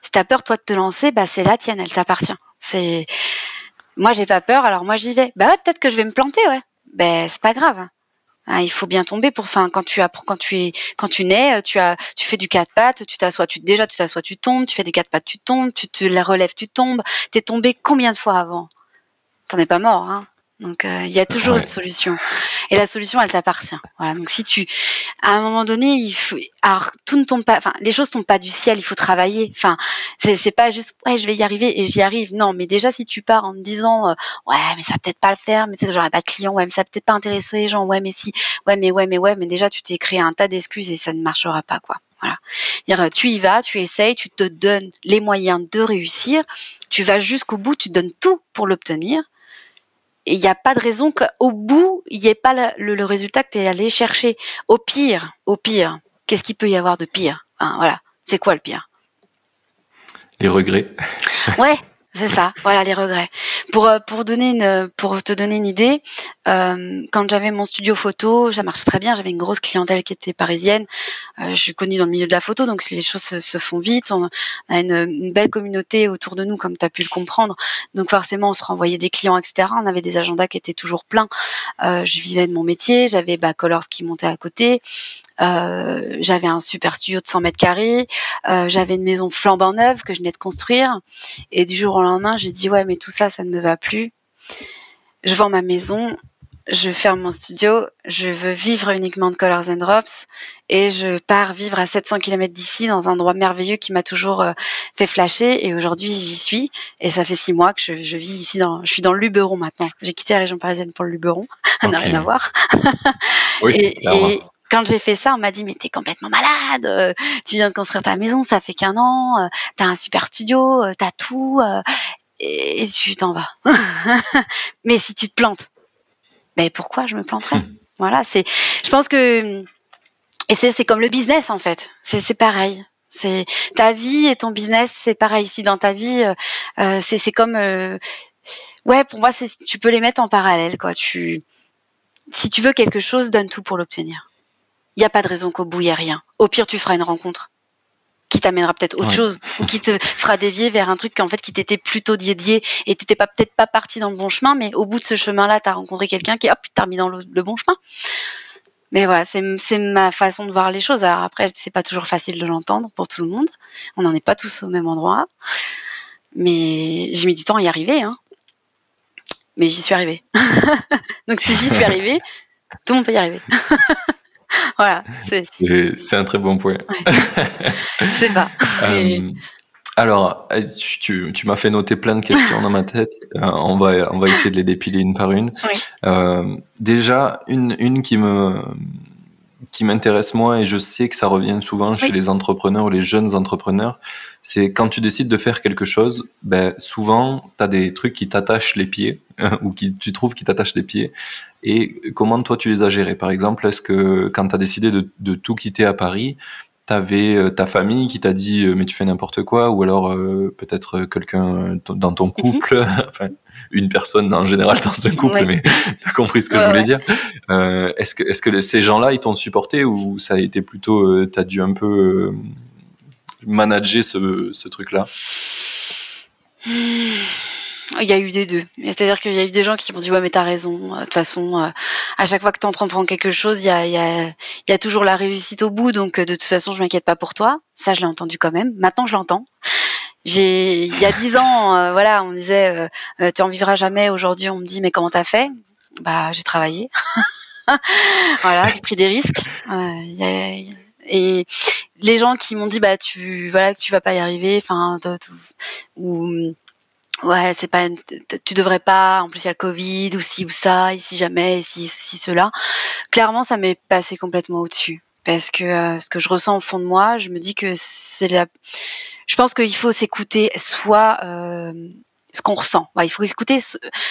S1: Si t'as peur toi de te lancer, bah c'est la tienne, elle t'appartient. C'est moi j'ai pas peur, alors moi j'y vais. Bah ouais, peut-être que je vais me planter, ouais. Ben c'est pas grave. Ah, il faut bien tomber pour, enfin, quand tu apprends, quand tu es, quand tu nais, tu as, tu fais du quatre pattes, tu t'assois, tu déjà tu t'assois, tu tombes, tu fais des quatre pattes, tu tombes, tu te la relèves, tu tombes. T'es tombé combien de fois avant? T'en es pas mort, hein donc euh, il y a toujours une solution. Et la solution, elle t'appartient. Voilà. Donc si tu, à un moment donné, il faut, alors tout ne tombe pas, enfin les choses tombent pas du ciel. Il faut travailler. Enfin c'est c'est pas juste ouais je vais y arriver et j'y arrive. Non, mais déjà si tu pars en te disant euh, ouais mais ça va peut-être pas le faire, mais c'est que j'aurai pas de clients, ouais mais ça va peut-être pas intéresser les gens, ouais mais si, ouais mais ouais mais ouais mais déjà tu t'es créé un tas d'excuses et ça ne marchera pas quoi. Voilà. Dire, tu y vas, tu essayes, tu te donnes les moyens de réussir, tu vas jusqu'au bout, tu donnes tout pour l'obtenir il n'y a pas de raison qu'au bout, il n'y ait pas le, résultat que tu es allé chercher. Au pire, au pire, qu'est-ce qu'il peut y avoir de pire? Voilà, c'est quoi le pire?
S2: Les regrets.
S1: ouais, c'est ça, voilà les regrets. Pour euh, pour donner une pour te donner une idée, euh, quand j'avais mon studio photo, ça marchait très bien. J'avais une grosse clientèle qui était parisienne. Euh, je suis connue dans le milieu de la photo, donc les choses se, font vite. On a une, belle communauté autour de nous, comme tu as pu le comprendre. Donc forcément, on se renvoyait des clients, etc. On avait des agendas qui étaient toujours pleins. je vivais de mon métier. J'avais bah, Colors qui montait à côté. Euh, j'avais un super studio de 100 mètres carrés, euh, j'avais une maison flambant neuve que je venais de construire, et du jour au lendemain, j'ai dit ouais, mais tout ça, ça ne me va plus. Je vends ma maison, je ferme mon studio, je veux vivre uniquement de Colors and Drops et je pars vivre à 700 km d'ici dans un endroit merveilleux qui m'a toujours euh, fait flasher et aujourd'hui j'y suis et ça fait six mois que je, je, vis ici dans, je suis dans le Luberon maintenant. J'ai quitté la région parisienne pour le Luberon, ça n'a rien à voir.
S2: oui, et,
S1: quand j'ai fait ça, on m'a dit mais t'es complètement malade, euh, tu viens de construire ta maison, ça fait qu'un an, euh, t'as un super studio, t'as tout, et tu t'en vas. mais si tu te plantes, ben pourquoi je me planterais hmm. Voilà, c'est, je pense que et c'est c'est comme le business en fait, c'est c'est pareil. C'est ta vie et ton business, c'est pareil ici dans ta vie. c'est c'est comme ouais pour moi c'est tu peux les mettre en parallèle quoi. Tu si tu veux quelque chose, donne tout pour l'obtenir il n'y a pas de raison qu'au bout, il n'y ait rien. Au pire, tu feras une rencontre qui t'amènera peut-être autre chose ou qui te fera dévier vers un truc en fait qui t'était plutôt dédié et t'étais pas peut-être pas parti dans le bon chemin mais au bout de ce chemin-là tu as rencontré quelqu'un qui hop t'a remis dans le, bon chemin. Mais voilà c'est ma façon de voir les choses. Alors après c'est pas toujours facile de l'entendre pour tout le monde. On n'en est pas tous au même endroit. Mais j'ai mis du temps à y arriver hein. mais j'y suis arrivée. Donc si j'y suis arrivée tout le monde peut y arriver voilà.
S2: C'est un très bon point.
S1: Je sais pas.
S2: Euh, alors, euh, tu, tu, m'as fait noter plein de questions dans ma tête. Euh, on, va, on va essayer de les dépiler une par une. Euh, déjà, une, une qui me qui m'intéresse moi et je sais que ça revient souvent chez les entrepreneurs ou les jeunes entrepreneurs, c'est quand tu décides de faire quelque chose, ben souvent tu as des trucs qui t'attachent les pieds ou qui tu trouves qui t'attachent les pieds. Et comment toi tu les as gérés? Par exemple, est-ce que quand tu as décidé de, de, tout quitter à Paris, t'avais euh, ta famille qui t'a dit euh, mais tu fais n'importe quoi ou alors euh, peut-être quelqu'un dans ton mhm. couple enfin une personne en général dans un couple mais t'as compris ce que je voulais dire. Est-ce que est-ce que ces gens-là ils t'ont supporté ou ça a été plutôt t'as dû un peu manager ce, ce truc là
S1: il y a eu des deux. C'est-à-dire qu'il y a eu des gens qui m'ont dit ouais mais t'as raison. De toute façon, euh, à chaque fois que tu entreprends quelque chose, il y a, y, a, y a, toujours la réussite au bout. Donc euh, de toute façon, je m'inquiète pas pour toi. Ça, je l'ai entendu quand même. Maintenant, je l'entends. J'ai, il y a dix ans, euh, voilà, on disait tu en vivras jamais. Aujourd'hui, on me dit mais comment t'as fait? Bah, j'ai travaillé. voilà, j'ai pris des risques. et les gens qui m'ont dit bah tu voilà que tu vas pas y arriver, enfin ou ouais, c'est pas, tu devrais pas. En plus, il y a le Covid ou si ou ça, ici jamais, si si cela. Clairement, ça m'est passé complètement au-dessus parce que euh, ce que je ressens au fond de moi, je me dis que c'est la. Je pense qu'il faut s'écouter, soit euh, ce qu'on ressent. il faut écouter,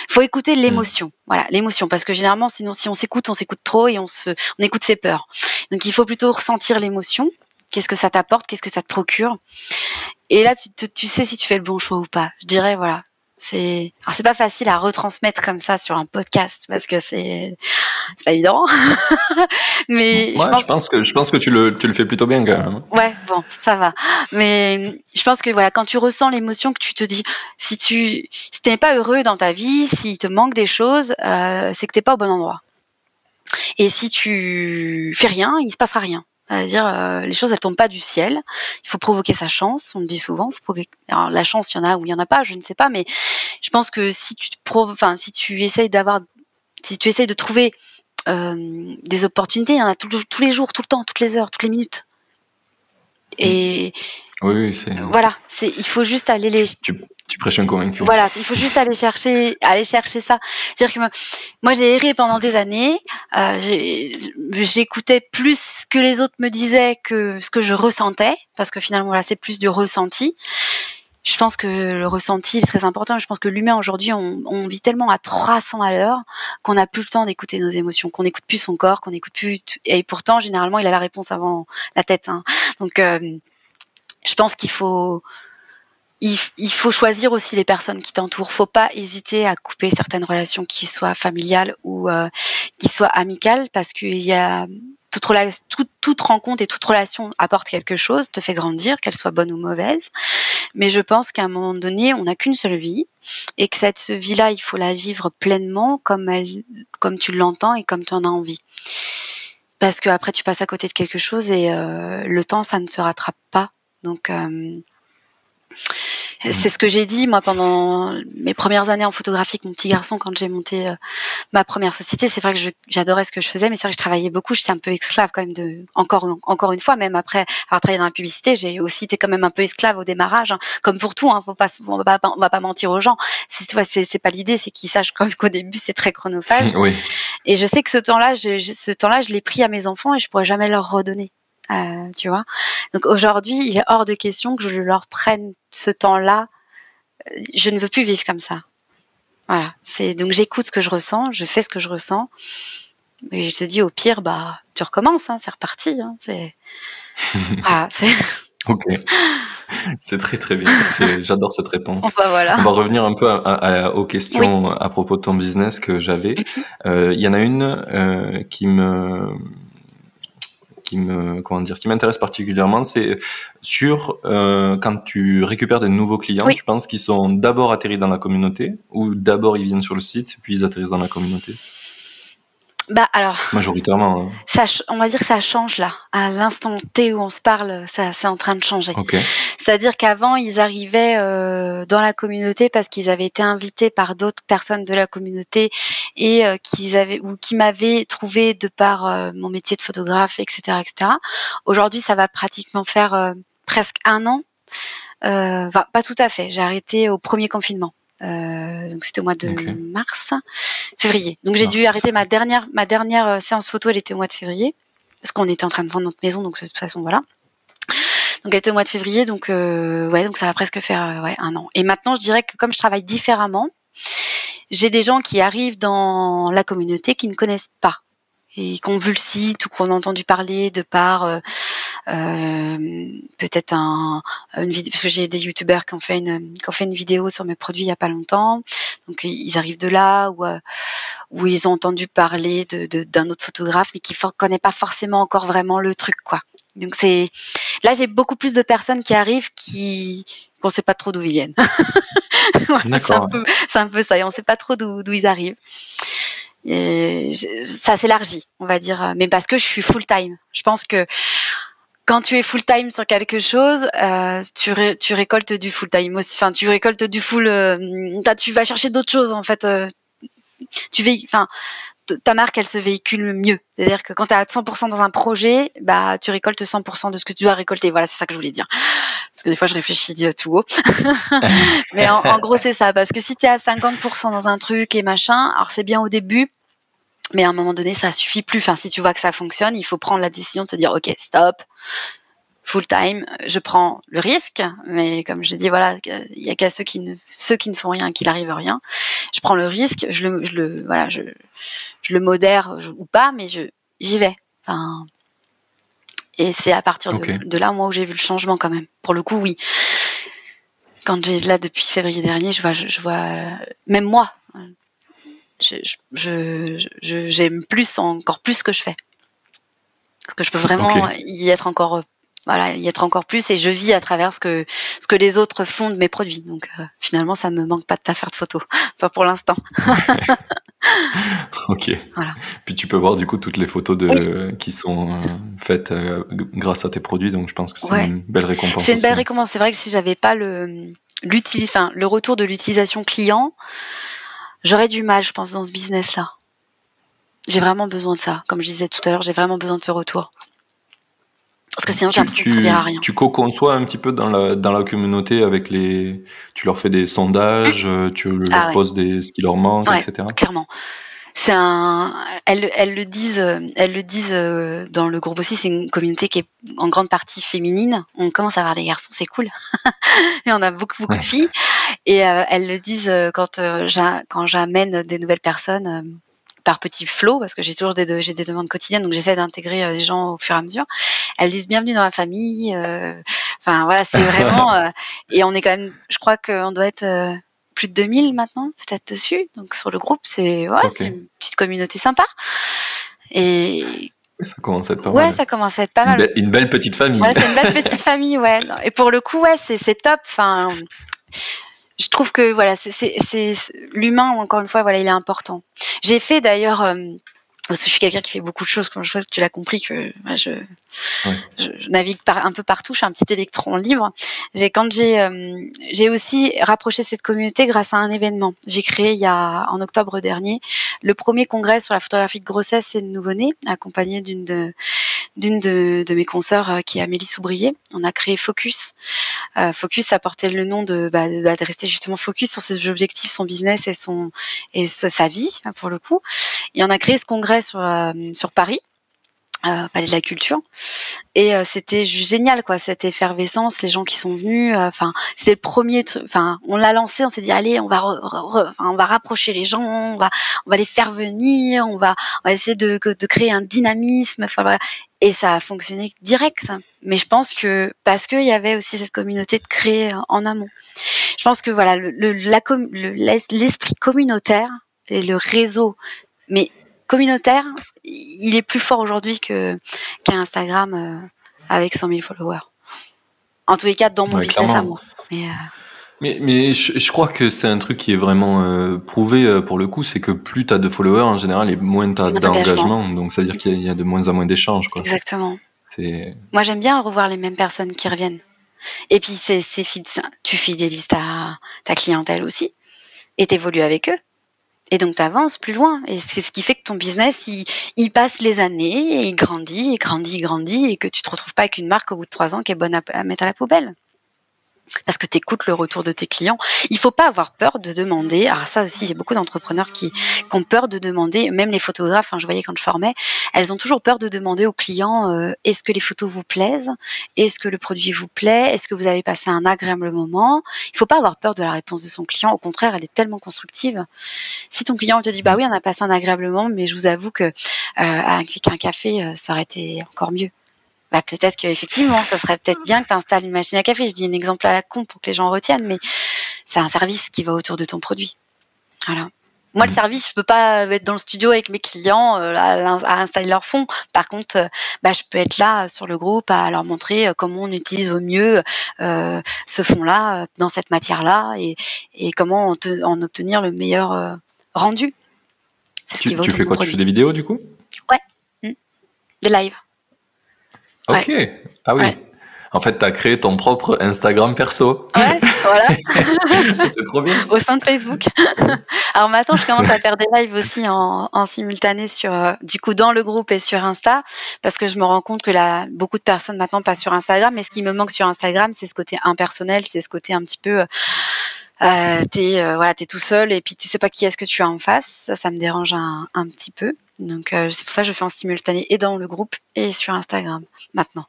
S1: faut écouter l'émotion. Voilà, l'émotion, parce que généralement, sinon, si on s'écoute, on s'écoute trop et on se, on écoute ses peurs. Donc, il faut plutôt ressentir l'émotion. Qu'est-ce que ça t'apporte Qu'est-ce que ça te procure et là, tu, tu, sais si tu fais le bon choix ou pas. Je dirais, voilà. C'est, alors c'est pas facile à retransmettre comme ça sur un podcast parce que c'est, c'est pas évident.
S2: mais je, pense... que je pense que tu le, tu le fais plutôt bien quand même.
S1: Ouais, bon, ça va. Mais je pense que voilà, quand tu ressens l'émotion, que tu te dis, si tu, si t'es pas heureux dans ta vie, s'il te manque des choses, euh, c'est que t'es pas au bon endroit. Et si tu fais rien, il se passera rien. C'est-à-dire, euh, les choses, elles tombent pas du ciel. Il faut provoquer sa chance, on le dit souvent. Alors, la chance, il y en a ou il y en a pas, je ne sais pas, mais je pense que si tu, enfin, si tu essayes d'avoir, si tu essayes de trouver euh, des opportunités, il y en a tous les jours, tout le temps, toutes les heures, toutes les minutes. Et
S2: oui, c'est.
S1: Voilà, c'est. Il faut juste aller les.
S2: Tu, tu prêches un convaincu.
S1: Voilà, il faut juste aller chercher, aller chercher ça. C'est-à-dire que moi, j'ai erré pendant des années. Euh, J'écoutais plus que les autres me disaient que ce que je ressentais, parce que finalement, là, c'est plus du ressenti. Je pense que le ressenti est très important. Je pense que l'humain aujourd'hui, on, on, vit tellement à 300 à l'heure qu'on n'a plus le temps d'écouter nos émotions, qu'on n'écoute plus son corps, qu'on n'écoute plus. Et pourtant, généralement, il a la réponse avant la tête. Hein. Donc, euh, je pense qu'il faut il, faut choisir aussi les personnes qui t'entourent. Faut pas hésiter à couper certaines relations qui soient familiales ou euh, qui soient amicales parce qu'il y a toute, toute, toute, rencontre et toute relation apporte quelque chose, te fait grandir, qu'elle soit bonne ou mauvaise. Mais je pense qu'à un moment donné, on n'a qu'une seule vie et que cette vie-là, il faut la vivre pleinement comme elle, comme tu l'entends et comme tu en as envie. Parce que après, tu passes à côté de quelque chose et euh, le temps, ça ne se rattrape pas. Donc, euh, c'est ce que j'ai dit moi pendant mes premières années en photographie avec mon petit garçon quand j'ai monté euh, ma première société. C'est vrai que j'adorais ce que je faisais, mais c'est vrai que je travaillais beaucoup. J'étais un peu esclave quand même de encore encore une fois, même après avoir travaillé dans la publicité, j'ai aussi été quand même un peu esclave au démarrage, hein. comme pour tout. Hein, faut pas, on va pas, on va pas mentir aux gens. C'est c'est pas l'idée, c'est qu'ils sachent qu'au début c'est très chronophage.
S2: Oui.
S1: Et je sais que ce temps-là, je, ce temps-là, je l'ai pris à mes enfants et je pourrais jamais leur redonner. Euh, tu vois. Donc aujourd'hui, il est hors de question que je leur prenne ce temps-là. Je ne veux plus vivre comme ça. Voilà. C'est donc j'écoute ce que je ressens, je fais ce que je ressens. Et je te dis au pire, bah tu recommences, hein, c'est reparti. Hein, c'est voilà, c'est.
S2: Ok. C'est très très bien. J'adore cette réponse.
S1: Bah, voilà.
S2: On va revenir un peu aux questions à propos de ton business que j'avais. Mhm. Euh, il y en a une euh, qui me qui me comment dire qui m'intéresse particulièrement, c'est sur euh, quand tu récupères des nouveaux clients, tu penses qu'ils sont d'abord atterris dans la communauté ou d'abord ils viennent sur le site puis ils atterrissent dans la communauté?
S1: Bah alors,
S2: Majoritairement. hein.
S1: ça, on va dire que ça change là. À l'instant T où on se parle, ça, c'est en train de changer. C'est-à-dire qu'avant, ils arrivaient euh, dans la communauté parce qu'ils avaient été invités par d'autres personnes de la communauté et euh, qu'ils avaient ou qui m'avaient trouvé de par euh, mon métier de photographe, etc., etc. Aujourd'hui, ça va pratiquement faire euh, presque un an. Euh, Enfin, pas tout à fait. J'ai arrêté au premier confinement. Euh, donc c'était au mois de mars, février. Donc j'ai dû arrêter ma dernière ma dernière euh, séance photo. Elle était au mois de février parce qu'on était en train de vendre notre maison. Donc de toute façon, voilà. Donc elle était au mois de février, donc euh, ouais, donc ça va presque faire ouais, un an. Et maintenant, je dirais que comme je travaille différemment, j'ai des gens qui arrivent dans la communauté qui ne connaissent pas et qui ont vu le site ou qui ont entendu parler de par euh, euh, peut-être un, une vidéo, parce que j'ai des youtubeurs qui ont fait une qui ont fait une vidéo sur mes produits il y a pas longtemps, donc ils arrivent de là ou euh, où ils ont entendu parler de de- d'un autre photographe mais qui ne connaît pas forcément encore vraiment le truc quoi. Donc c'est là j'ai beaucoup plus de personnes qui arrivent qui qu'on sait pas trop d'où ils viennent. Voilà, c'est un peu c'est un peu ça et on sait pas trop d'où d'où ils arrivent. Et ça s'élargit, on va dire, mais parce que je suis full time. Je pense que quand tu es full time sur quelque chose, euh, tu, ré- tu récoltes du full time aussi. Enfin, tu récoltes du full. euh, tu vas chercher d'autres choses en fait. euh, tu enfin, ta marque, elle se véhicule mieux. C'est-à-dire que quand tu à 100% dans un projet, bah, tu récoltes 100% de ce que tu dois récolter. Voilà, c'est ça que je voulais dire. Parce que des fois, je réfléchis tout haut. Mais en, gros, c'est ça. Parce que si tu es à 50% dans un truc et machin, alors c'est bien au début, mais à un moment donné, ça suffit plus. Enfin, si tu vois que ça fonctionne, il faut prendre la décision de se dire, OK, stop, full time, je prends le risque. Mais comme je dis, voilà, il y a qu'à ceux qui ne, qui font rien, qu'il arrive rien. Je prends le risque, je le, voilà, je le modère je- ou pas, mais je, j'y vais. Enfin, et c'est à partir de- là, moi, où j'ai vu le changement quand même. Pour le coup, oui. Quand j'ai là depuis février dernier, je vois, je, je vois, même moi, euh, je, je, j'aime plus, encore plus ce que je fais. Parce que je peux vraiment y être encore, voilà, y être encore plus, et je vis à travers ce que, ce que les autres font de mes produits. Donc euh, finalement, ça me manque pas de pas faire de photos, pas pour l'instant.
S2: Ok.
S1: Voilà.
S2: Puis tu peux voir du coup toutes les photos de qui sont euh, faites euh, grâce à tes produits, donc je pense que c'est
S1: Ouais.
S2: une belle récompense.
S1: C'est une belle récompense. C'est vrai que si j'avais pas le, l'util, enfin, le retour de l'utilisation client, j'aurais du mal, je pense, dans ce business-là. J'ai vraiment besoin de ça. Comme je disais tout à l'heure, j'ai vraiment besoin de ce retour. Parce que sinon, j'ai
S2: Tu,
S1: l'impression que ça à rien.
S2: tu co-conçois un petit peu dans la, dans la communauté avec les. Tu leur fais des sondages, euh, tu leur
S1: Ah ouais.
S2: poses des, ce qui leur manque,
S1: Ouais.
S2: etc.
S1: Clairement. C'est un, elles, elles le disent, elles le disent euh, dans le groupe aussi. C'est une communauté qui est en grande partie féminine. On commence à avoir des garçons, c'est cool. Et on a beaucoup beaucoup de filles. Et euh, elles le disent euh, quand j'a- quand j'amène des nouvelles personnes par petits flots, parce que j'ai toujours des de- j'ai des demandes quotidiennes, donc j'essaie d'intégrer euh, les gens au fur et à mesure. Elles disent bienvenue dans la famille. euh, Enfin voilà, c'est vraiment. euh, et on est quand même, je crois qu'on doit être plus de 2000 maintenant, peut-être dessus. Donc sur le groupe, c'est ouais,
S2: Ok.
S1: c'est une petite communauté sympa. Et
S2: Ça commence à être pas
S1: ouais,
S2: mal.
S1: ça commence à être pas
S2: Une,
S1: mal.
S2: belle- une belle petite famille.
S1: Ouais, c'est une belle petite famille, ouais. Et pour le coup, ouais, c'est c'est top. Enfin, je trouve que voilà, c'est l'humain encore une fois, voilà, il est important. J'ai fait d'ailleurs. euh, parce que je suis quelqu'un qui fait beaucoup de choses, comme je vois tu l'as compris que voilà, je, Je, navigue un peu partout, je suis un petit électron libre. J'ai quand euh, j'ai aussi rapproché cette communauté grâce à un événement. J'ai créé il y a en octobre dernier le premier congrès sur la photographie de grossesse et de nouveau-né, accompagné d'une de mes consoeurs euh, qui est Amélie Soubrier. On a créé Focus. Euh, Focus a porté le nom de, bah, bah, de rester justement focus sur ses objectifs, son business et son et sa vie pour le coup. Et on a créé ce congrès sur sur Paris. Euh, Palais de la Culture. Et euh, c'était génial quoi cette effervescence les gens qui sont venus euh, enfin c'était le premier truc enfin on l'a lancé on s'est dit allez on va re- re- on va rapprocher les gens on va on va les faire venir on va on va essayer de, de créer un dynamisme voilà. Et ça a fonctionné direct. Mais je pense que parce qu'il y avait aussi cette communauté de créer euh, en amont. Je pense que voilà le, le- la com- le- l'esprit communautaire et le réseau mais communautaire il est plus fort aujourd'hui que qu'un Instagram euh, avec 100 000 followers en tous les cas dans mon
S2: Ouais,
S1: business à moi mais euh,
S2: Mais, mais je, crois que c'est un truc qui est vraiment euh, prouvé euh, pour le coup, c'est que plus tu as de followers en général et moins tu as d'engagement. Donc ça veut dire qu'il y, a de moins en moins d'échanges.
S1: Exactement. Moi j'aime bien revoir les mêmes personnes qui reviennent. Et puis c'est, tu fidélises ta, ta clientèle aussi et t'évolues avec eux. Et donc tu avances plus loin. Et c'est ce qui fait que ton business, il, il, passe les années et il grandit, et grandit, grandit, et que tu te retrouves pas avec une marque au bout de trois ans qui est bonne à mettre à la poubelle parce que tu écoutes le retour de tes clients. Il faut pas avoir peur de demander. Alors ça aussi, il y a beaucoup d'entrepreneurs qui, ont peur de demander, même les photographes, hein, je voyais quand je formais, elles ont toujours peur de demander aux clients euh, est-ce que les photos vous plaisent? Est-ce que le produit vous plaît? Est-ce que vous avez passé un agréable moment? Il faut pas avoir peur de la réponse de son client. Au contraire, elle est tellement constructive. Si ton client te dit bah oui, on a passé un agréable moment, mais je vous avoue que euh, avec un café, euh, ça aurait été encore mieux bah, peut-être qu'effectivement, ça serait peut-être bien que tu installes une machine à café. Je dis un exemple à la con pour que les gens retiennent, mais c'est un service qui va autour de ton produit. Voilà. Moi, le mmh. service, je peux pas être dans le studio avec mes clients euh, à, installer leur fond. Par contre, euh, bah, je peux être là sur le groupe à leur montrer euh, comment on utilise au mieux ce fond-là dans cette matière-là et, comment en, obtenir le meilleur rendu.
S2: Ce tu, tu fais quoi? Tu fais des vidéos du coup?
S1: Ouais, mmh. des lives.
S2: Ok. Ah oui. En fait, tu as créé ton propre Instagram perso.
S1: Ouais, voilà.
S2: c'est trop bien.
S1: Au sein de Facebook. Alors maintenant, je commence à faire des lives aussi en, simultané sur, euh, du coup, dans le groupe et sur Insta, parce que je me rends compte que là, beaucoup de personnes maintenant passent sur Instagram, mais ce qui me manque sur Instagram, c'est ce côté impersonnel, c'est ce côté un petit peu, euh, euh t'es euh, voilà, tout seul et puis tu sais pas qui est-ce que tu as en face. Ça, ça me dérange un, un petit peu. Donc euh, c'est pour ça que je fais en simultané et dans le groupe et sur Instagram maintenant.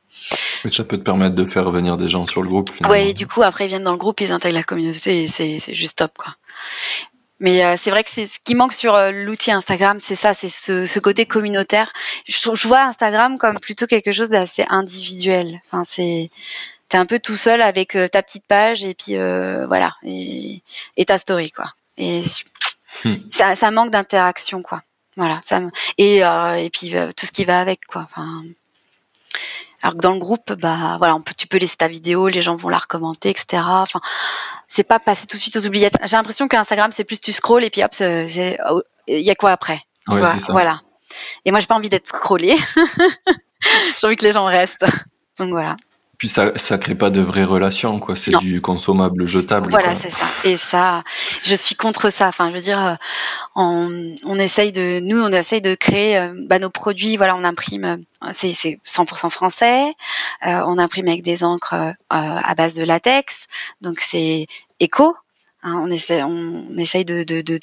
S2: Mais ça peut te permettre de faire venir des gens sur le groupe.
S1: Oui, du coup après ils viennent dans le groupe, ils intègrent la communauté et c'est juste top quoi. Mais euh, c'est vrai que c'est ce qui manque sur euh, l'outil Instagram, c'est ça, c'est ce, côté communautaire. Je, vois Instagram comme plutôt quelque chose d'assez individuel. Enfin c'est t'es un peu tout seul avec ta petite page et puis voilà et, ta story quoi. Et hmm. ça, ça manque d'interaction quoi. Voilà, ça et euh, et puis euh, tout ce qui va avec quoi. Enfin, alors que dans le groupe, bah voilà, on peut, tu peux laisser ta vidéo, les gens vont la recommander, etc. Enfin, c'est pas passer tout de suite aux oubliettes. J'ai l'impression qu'Instagram c'est plus tu scrolls et puis hop, oh, il y a quoi après? Voilà. Et moi j'ai pas envie d'être scrollé. j'ai envie que les gens restent. Donc voilà.
S2: Puis ça, ça crée pas de vraies relations, quoi. C'est du consommable jetable.
S1: Voilà, c'est ça. Et ça, je suis contre ça. Enfin, je veux dire, euh, on, on essaye de, nous, on essaye de créer euh, bah, nos produits. Voilà, on imprime, euh, c'est 100% français. on imprime avec des encres à base de latex, donc c'est éco. Hein, on essaie, on essaye de, de, de,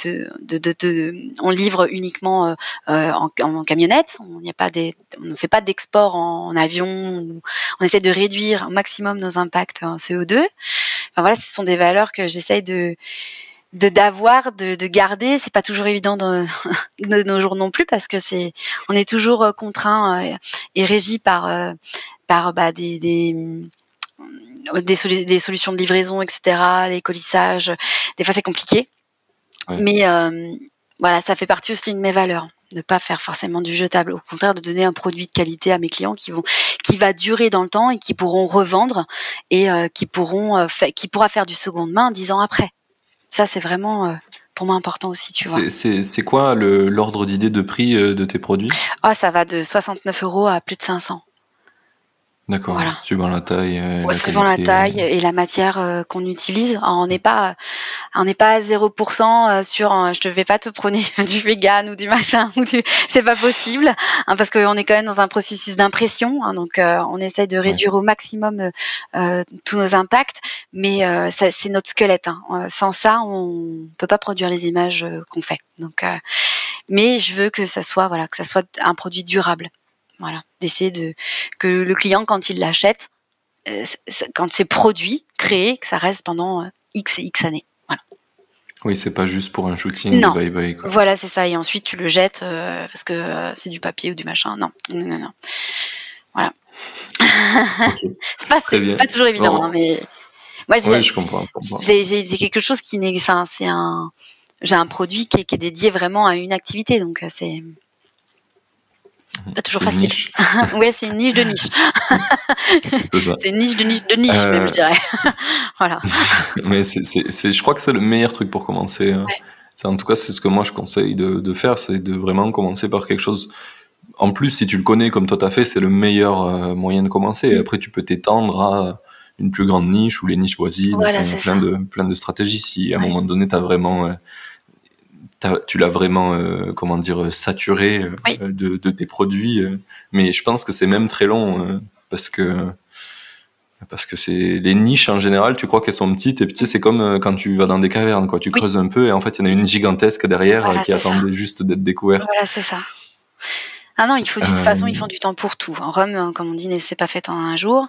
S1: de, on livre uniquement euh, euh, en, en, camionnette. On n'y a pas des, on ne fait pas d'export en, avion. On essaie de réduire au maximum nos impacts en CO2. Enfin voilà, ce sont des valeurs que j'essaye de de d'avoir, de, de garder. C'est pas toujours évident de, de, nos jours non plus parce que c'est, on est toujours euh, contraint et régi par par bah, des, des des, solutions de livraison, etc., les colissages. Des fois, c'est compliqué. Mais euh, voilà, ça fait partie aussi de mes valeurs. Ne pas faire forcément du jetable. Au contraire, de donner un produit de qualité à mes clients qui vont, qui va durer dans le temps et qui pourront revendre et euh, qui pourront, euh, qui pourra faire du seconde main dix ans après. Ça, c'est vraiment pour moi important aussi, tu vois.
S2: C'est quoi l'ordre d'idée de prix de tes produits?
S1: Oh, ça va de 69 euros à plus de 500.
S2: D'accord. Voilà. Suivant la taille.
S1: Euh, la suivant la taille et la matière euh, qu'on utilise. On n'est pas, on n'est pas à 0% euh, sur. je ne vais pas te prôner du vegan ou du machin ou du. C'est pas possible hein, parce qu'on est quand même dans un processus d'impression. Hein, donc on essaye de réduire au maximum tous nos impacts, mais c'est notre squelette. Hein. Sans ça, on peut pas produire les images qu'on fait. Donc, mais je veux que ça soit voilà, que ça soit un produit durable. Voilà, d'essayer de que le client quand il l'achète, euh, quand c'est produit, créé, que ça reste pendant euh, X et X années. Voilà.
S2: Oui, c'est pas juste pour un shooting. Non. Bye bye,
S1: Voilà, c'est ça. Et ensuite tu le jettes euh, parce que c'est du papier ou du machin. Non, non, non. Voilà. c'est pas, pas, toujours évident, hein, mais
S2: moi j'ai, je comprends.
S1: J'ai, quelque chose qui n'est, enfin, c'est un, j'ai un produit qui est, qui est, dédié vraiment à une activité, donc c'est pas toujours facile. ouais, c'est une niche de niche. c'est une niche de niche de niche, même, je dirais. voilà.
S2: Mais c'est, je crois que c'est le meilleur truc pour commencer. Hein. En tout cas, c'est ce que moi je conseille de, de faire, c'est de vraiment commencer par quelque chose. En plus, si tu le connais comme toi t'as fait, c'est le meilleur euh, moyen de commencer. Et mm. après, tu peux t'étendre à une plus grande niche ou les niches voisines. Voilà, plein, de, plein de stratégies. Si à un moment donné, as vraiment, euh, tu l'as vraiment, euh, comment dire, saturé de, de, tes produits. mais je pense que c'est même très long parce que parce que c'est les niches en général, tu crois qu'elles sont petites et puis tu sais, c'est comme euh, quand tu vas dans des cavernes, quoi. Tu creuses un peu et en fait il y en a une gigantesque derrière euh, qui attendait juste d'être découverte.
S1: Voilà, c'est ça. Ah non, il faut de toute façon, ils font du temps pour tout. En Rome, hein, comme on dit, c'est pas fait en un jour.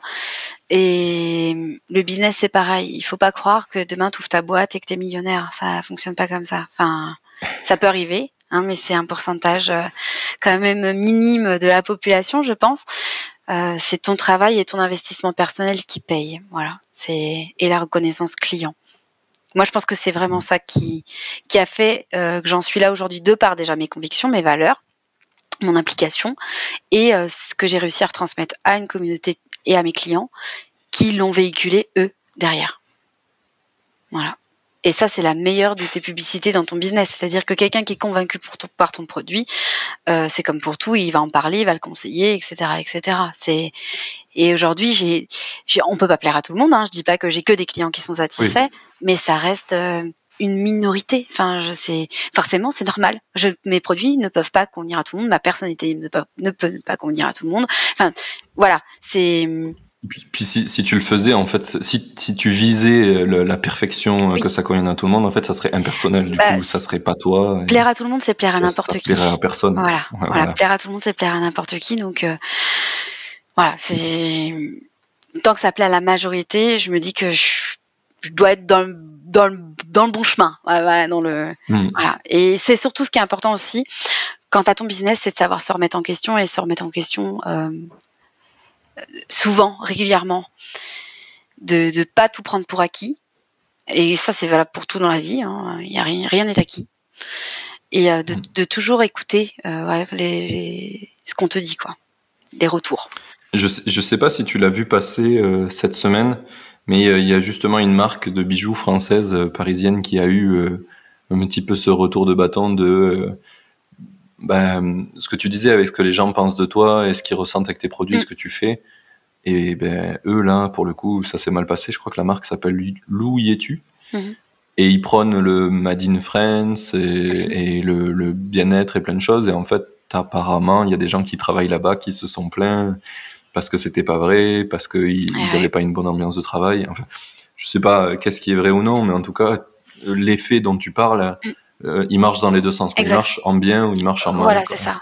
S1: Et le business, c'est pareil. Il faut pas croire que demain, tu ouvres ta boîte et que tu es millionnaire. Ça fonctionne pas comme ça. Enfin, ça peut arriver, hein, mais c'est un pourcentage euh, quand même minime de la population, je pense. Euh, c'est ton travail et ton investissement personnel qui paye. Voilà, c'est et la reconnaissance client. Moi, je pense que c'est vraiment ça qui qui a fait euh, que j'en suis là aujourd'hui de par déjà mes convictions, mes valeurs, mon implication et euh, ce que j'ai réussi à retransmettre à une communauté et à mes clients qui l'ont véhiculé eux derrière. Voilà. Et ça, c'est la meilleure de tes publicités dans ton business. C'est-à-dire que quelqu'un qui est convaincu pour ton, par ton produit, euh, c'est comme pour tout, il va en parler, il va le conseiller, etc., etc. C'est et aujourd'hui, j'ai, j'ai, on peut pas plaire à tout le monde. Hein. Je dis pas que j'ai que des clients qui sont satisfaits, mais ça reste euh, une minorité. Enfin, je sais, forcément, c'est normal. Je, mes produits ne peuvent pas convenir à tout le monde. Ma personnalité ne peut, ne peut pas convenir à tout le monde. Enfin, voilà, c'est
S2: puis, si, si, tu le faisais, en fait, si, si tu visais la perfection, que ça convienne à tout le monde, en fait, ça serait impersonnel. Du bah, coup, ça serait pas toi.
S1: Plaire à tout le monde, c'est plaire à n'importe qui.
S2: Plaire à personne.
S1: Voilà. voilà. Plaire à tout le monde, c'est plaire à n'importe qui. Donc, euh, voilà, c'est. Tant que ça plaît à la majorité, je me dis que je, dois être dans le, dans le, dans le bon chemin. Voilà, dans le. Hmm. Voilà. Et c'est surtout ce qui est important aussi. Quant à ton business, c'est de savoir se remettre en question et se remettre en question. Euh, souvent, régulièrement, de ne pas tout prendre pour acquis. Et ça, c'est valable pour tout dans la vie. Hein. A rien, n'est acquis. Et euh, de, toujours écouter euh, ce qu'on te dit, quoi, les retours.
S2: Je je sais pas si tu l'as vu passer euh, cette semaine, mais il y a justement une marque de bijoux française parisienne qui a eu un petit peu ce retour de bâton de ben, ce que tu disais avec ce que les gens pensent de toi et ce qu'ils ressentent avec tes produits, ce mm. que tu fais. Et ben, eux, là, pour le coup, ça s'est mal passé. Je crois que la marque s'appelle Lou Yetu. Mm-hmm. Et ils prônent le Made in France et, le, bien-être et plein de choses. Et en fait, apparemment, il y a des gens qui travaillent là-bas qui se sont plaints parce que c'était pas vrai, parce qu'ils n'avaient pas une bonne ambiance de travail. Enfin, je sais pas qu'est-ce qui est vrai ou non, mais en tout cas, l'effet dont tu parles, mm. Euh, il marche dans les deux sens. Il marche en bien ou il marche en mal.
S1: Voilà, c'est ça.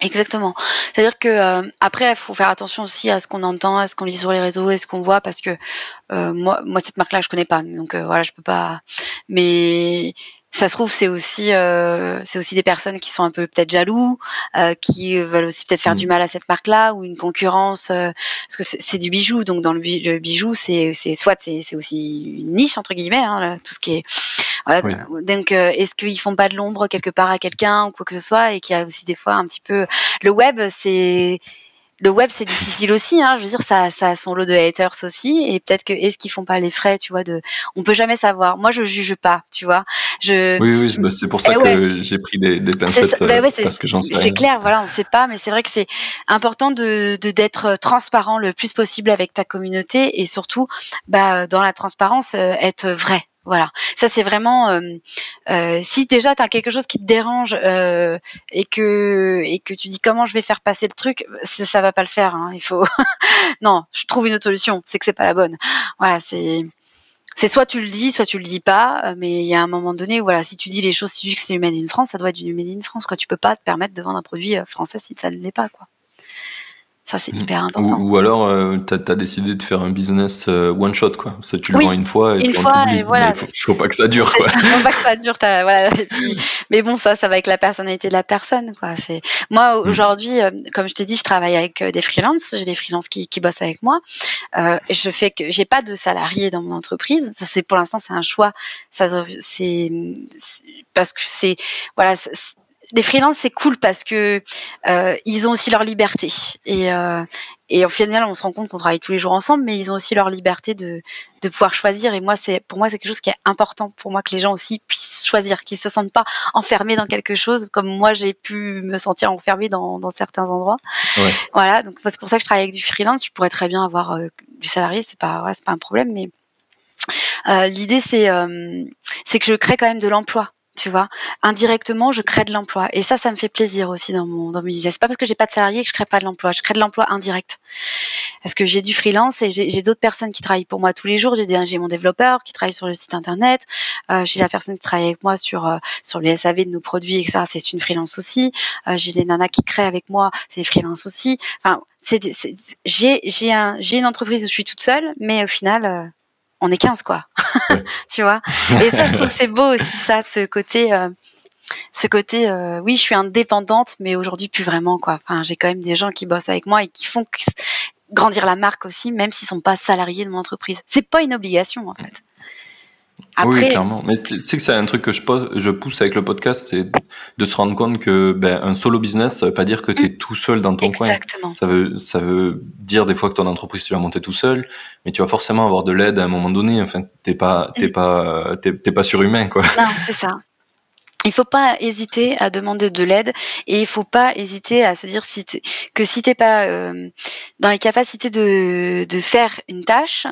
S1: Exactement. C'est-à-dire que euh, après, il faut faire attention aussi à ce qu'on entend, à ce qu'on lit sur les réseaux, et ce qu'on voit, parce que euh, moi, moi cette marque-là, je connais pas, donc voilà, je peux pas. Mais ça se trouve c'est aussi euh, c'est aussi des personnes qui sont un peu peut-être jaloux, euh, qui veulent aussi peut-être faire du mm. mal à cette marque-là ou une concurrence euh, parce que c'est du bijou. Donc dans le, bijou c'est c'est soit c'est aussi une niche entre guillemets hein, tout ce qui est voilà. Donc est-ce qu'ils font pas de l'ombre quelque part à quelqu'un ou quoi que ce soit et qu'il y a aussi des fois un petit peu le web c'est le web c'est difficile aussi hein, je veux dire ça ça a son lot de haters aussi. Et peut-être que est-ce qu'ils font pas les frais tu vois de on peut jamais savoir. Moi je juge pas tu vois. Je
S2: oui oui bah, c'est pour ça eh que j'ai pris des, des pincettes bah euh, parce que j'en sais
S1: c'est clair voilà on sait pas. Mais c'est vrai que c'est important de d'être transparent le plus possible avec ta communauté et surtout bah dans la transparence euh, être vrai voilà, ça c'est vraiment euh, euh, si déjà tu as quelque chose qui te dérange euh, et que et que tu dis comment je vais faire passer le truc, ça, ça va pas le faire. Hein, il faut non, je trouve une autre solution. C'est que c'est pas la bonne. Voilà, c'est c'est soit tu le dis, soit tu le dis pas, mais il y a un moment donné où voilà, si tu dis les choses, si tu dis que c'est du made in France, ça doit être du made in France. Quoi, tu peux pas te permettre de vendre un produit français si ça ne l'est pas. Quoi. Ça, c'est mm. hyper important.
S2: Ou, alors, euh, tu as, décidé de faire un business euh, one shot, quoi. Ça, tu le vends une fois et
S1: une fois, et voilà.
S2: Il faut, faut, pas que ça dure, quoi.
S1: faut pas que ça dure, voilà. mais bon, ça, ça va avec la personnalité de la personne, quoi. C'est moi mm. aujourd'hui, euh, comme je t'ai dit, je travaille avec des freelances. J'ai des freelances qui, qui bossent avec moi. Euh, je fais que j'ai pas de salariés dans mon entreprise. Ça, c'est pour l'instant, c'est un choix. Ça, c'est parce que c'est voilà les freelances c'est cool parce que euh, ils ont aussi leur liberté. Et euh, et au final on se rend compte qu'on travaille tous les jours ensemble mais ils ont aussi leur liberté de de pouvoir choisir. Et moi c'est pour moi c'est quelque chose qui est important pour moi que les gens aussi puissent choisir qu'ils se sentent pas enfermés dans quelque chose comme moi j'ai pu me sentir enfermée dans dans certains endroits.
S2: Ouais.
S1: voilà donc c'est pour ça que je travaille avec du freelance. Je pourrais très bien avoir euh, du salarié c'est pas voilà, c'est pas un problème mais euh, l'idée c'est euh, c'est que je crée quand même de l'emploi tu vois indirectement je crée de l'emploi. Et ça ça me fait plaisir aussi dans mon dans mes business. C'est pas parce que j'ai pas de salarié que je crée pas de l'emploi. Je crée de l'emploi indirect. Parce que j'ai du freelance et j'ai d'autres personnes qui travaillent pour moi tous les jours. J'ai mon développeur qui travaille sur le site internet. Euh, j'ai la personne qui travaille avec moi sur euh, sur les SAV de nos produits et ça c'est une freelance aussi. Euh, j'ai les nanas qui créent avec moi c'est des freelance aussi. Enfin j'ai un une entreprise où je suis toute seule mais au final euh, on est 15 quoi.
S2: Ouais.
S1: tu vois? Et ça je trouve que c'est beau aussi ça ce côté euh, ce côté euh, oui je suis indépendante mais aujourd'hui plus vraiment quoi. Enfin j'ai quand même des gens qui bossent avec moi et qui font grandir la marque aussi même s'ils sont pas salariés de mon entreprise. C'est pas une obligation en fait
S2: oui, clairement. Mais c'est que c'est un truc que je, pose, je pousse avec le podcast, c'est de se rendre compte que ben, un solo business, ça veut pas dire que tu es tout seul dans ton coin.
S1: exactement
S2: Ça veut, ça veut dire des fois que ton entreprise, tu vas monter tout seul, mais tu vas forcément avoir de l'aide à un moment donné. Enfin, t'es pas, t'es pas, t'es t'es pas surhumain, quoi.
S1: Non, c'est ça. Il faut pas hésiter à demander de l'aide et il faut pas hésiter à se dire si que si t'es pas euh, dans les capacités de, de faire une tâche,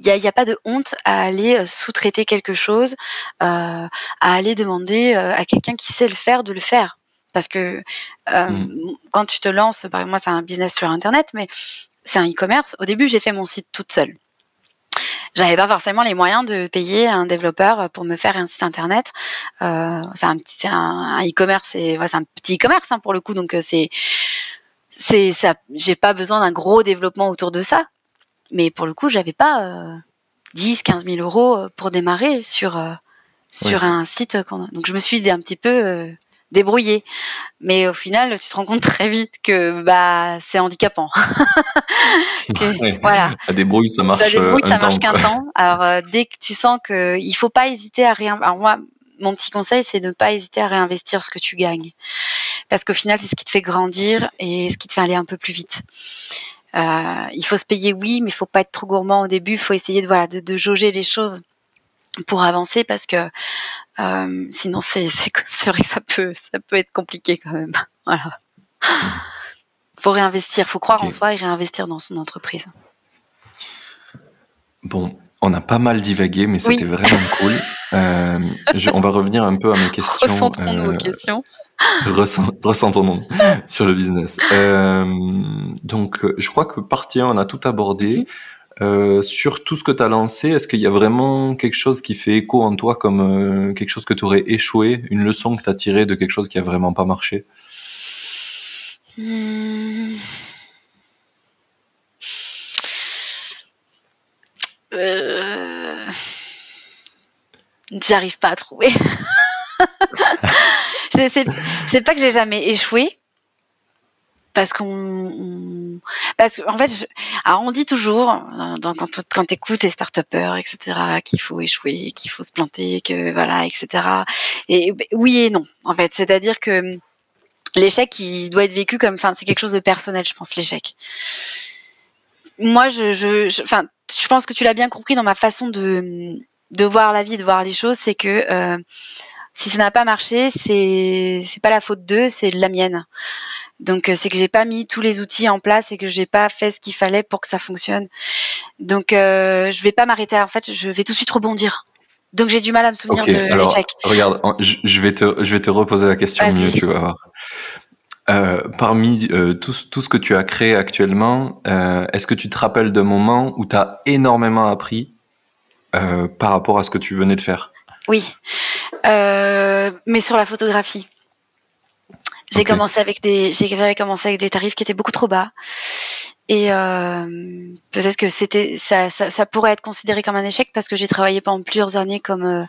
S1: il y a, y a pas de honte à aller euh, sous-traiter quelque chose, euh, à aller demander euh, à quelqu'un qui sait le faire de le faire. Parce que euh,
S2: Mm.
S1: quand tu te lances, par exemple, moi c'est un business sur internet, mais c'est un e-commerce. Au début, j'ai fait mon site toute seule j'avais pas forcément les moyens de payer un développeur pour me faire un site internet. Euh, c'est un petit, c'est un, un e-commerce, et ouais, c'est un petit e-commerce hein, pour le coup, donc c'est, c'est ça. J'ai pas besoin d'un gros développement autour de ça, mais pour le coup, j'avais pas euh, 10, 15 000 euros euh, pour démarrer sur euh, sur un site. Donc je me suis un petit peu euh, débrouillée, mais au final, tu te rends compte très vite que bah c'est handicapant. Que-
S2: Ouais.
S1: Voilà.
S2: La débrouille, ça marche,
S1: Ça débrouille, ça marche qu'un temps. Alors dès que tu sens que il faut pas hésiter à rien. Alors moi, mon petit conseil, c'est de ne pas hésiter à réinvestir ce que tu gagnes, parce qu'au final, c'est ce qui te fait grandir et ce qui te fait aller un peu plus vite. Euh, il faut se payer, oui, mais il faut pas être trop gourmand au début. Il faut essayer de voilà de, de jauger les choses pour avancer, parce que euh, sinon c'est vrai que ça peut ça peut être compliqué quand même. Voilà. Faut réinvestir, faut croire en soi et réinvestir dans son entreprise.
S2: Bon, on a pas mal divagué, mais
S1: Oui.
S2: c'était vraiment cool. Euh, je- on va revenir un peu à mes questions.
S1: Recentrons-nous aux questions.
S2: Ressent- Ressentons-nous sur le business. Euh, donc, je crois que partie 1, on a tout abordé.
S1: Mhm.
S2: Euh, sur tout ce que tu as lancé, est-ce qu'il y a vraiment quelque chose qui fait écho en toi comme euh, quelque chose que tu aurais échoué, une leçon que tu as tirée de quelque chose qui a vraiment pas marché?
S1: Hmm. Euh... J'arrive pas à trouver. C'est pas que j'ai jamais échoué. Parce qu'on, on- parce qu'en fait, alors on dit toujours, dans, quand, quand t'écoutes les start etc., qu'il faut échouer, qu'il faut se planter, que voilà, etc. Et oui et non, en fait. C'est-à-dire que l'échec, il doit être vécu comme, enfin, c'est quelque chose de personnel, je pense, l'échec. Moi, je, je pense que tu l'as bien compris dans ma façon de, de voir la vie, de voir les choses, c'est que euh, si ça n'a pas marché, c'est, c'est pas la faute d'eux, c'est de la mienne. Donc, euh, c'est que j'ai pas mis tous les outils en place et que j'ai pas fait ce qu'il fallait pour que ça fonctionne. Donc, euh, je vais pas m'arrêter. En fait, je vais tout de suite rebondir. Donc, j'ai du mal à me souvenir de
S2: alors
S1: l'échec.
S2: regarde, je, vais te, je vais te reposer la question
S1: Vas-y.
S2: mieux, tu vas voir. Euh, parmi euh, tout, ce- tout ce que tu as créé actuellement, euh, est-ce que tu te rappelles d'un moment où tu as énormément appris par rapport à ce que tu venais de faire?
S1: Oui, Euh, mais sur la photographie. J'ai commencé avec des, j'avais commencé avec des tarifs qui étaient beaucoup trop bas, et euh, peut-être que c'était, ça, ça, ça pourrait être considéré comme un échec parce que j'ai travaillé pendant plusieurs années comme euh,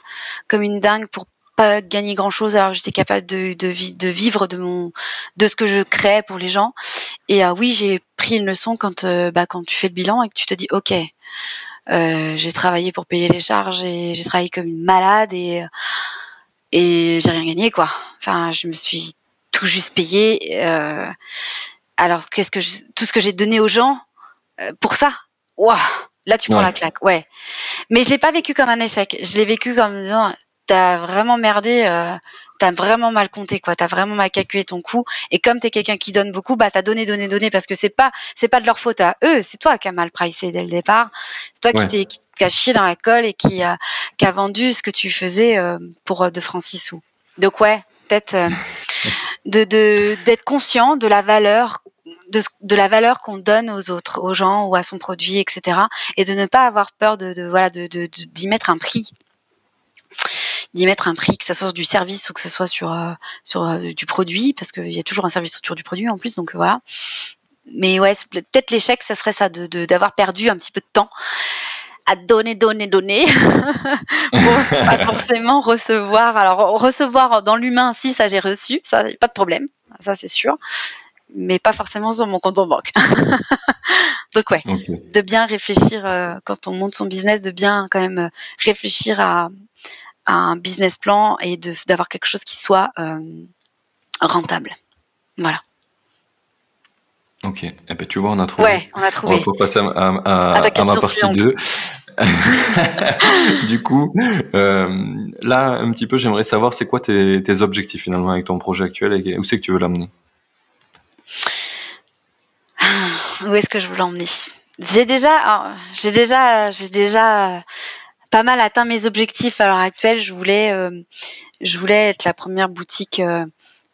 S1: comme une dingue pour pas gagner grand chose alors que j'étais capable de, de, de vivre de mon de ce que je crée pour les gens. Et euh, oui j'ai pris une leçon quand bah, quand tu fais le bilan et que tu te dis ok euh, j'ai travaillé pour payer les charges et j'ai travaillé comme une malade et et j'ai rien gagné quoi. Enfin, je me suis tout juste payé. alors qu'est-ce que tout ce que j'ai donné aux gens pour ça, waouh, là tu prends la claque, ouais. Mais je l'ai pas vécu comme un échec. Je l'ai vécu comme disant, t'as vraiment merdé t'as vraiment mal compté quoi, t'as vraiment mal calculé ton coût. Et comme t'es quelqu'un qui donne beaucoup, bah t'as donné donné donné parce que c'est pas c'est pas de leur faute à eux, c'est toi qui as mal pricé dès le départ, c'est toi qui t'es chié dans la colle et qui a qui a vendu ce que tu faisais euh, pour euh, de Francis sous. Donc ouais, peut-être euh, de d'être conscient de la valeur de, de, la valeur qu'on donne aux autres, aux gens ou à son produit, etc. Et de ne pas avoir peur de, de voilà de d'y mettre un prix d'y mettre un prix, que ce soit du service ou que ce soit sur, euh, sur euh, du produit, parce qu'il y a toujours un service autour du produit en plus, donc voilà. Mais ouais, peut-être l'échec, ça serait ça, d'avoir de, d'avoir perdu un petit peu de temps à donner, donner, donner, pour pas forcément recevoir. Alors recevoir dans l'humain, si ça j'ai reçu, ça pas de problème, ça c'est sûr, mais pas forcément sur mon compte en banque. Donc ouais, de bien réfléchir euh, quand on monte son business, de bien quand même réfléchir à, un business plan et d'avoir quelque chose qui soit euh, rentable. Voilà.
S2: Ok, eh ben, tu vois, on a trouvé.
S1: Ouais, on a trouvé.
S2: On va passer à, à, ma partie 2. du coup, euh, là, un petit peu, j'aimerais savoir, c'est quoi tes, tes, objectifs finalement avec ton projet actuel et où c'est que tu veux l'amener?
S1: Où est-ce que je veux l'emmener? J'ai déjà, j'ai déjà, j'ai déjà pas mal atteint mes objectifs à l'heure actuelle. Je voulais, euh, je voulais être la première boutique euh,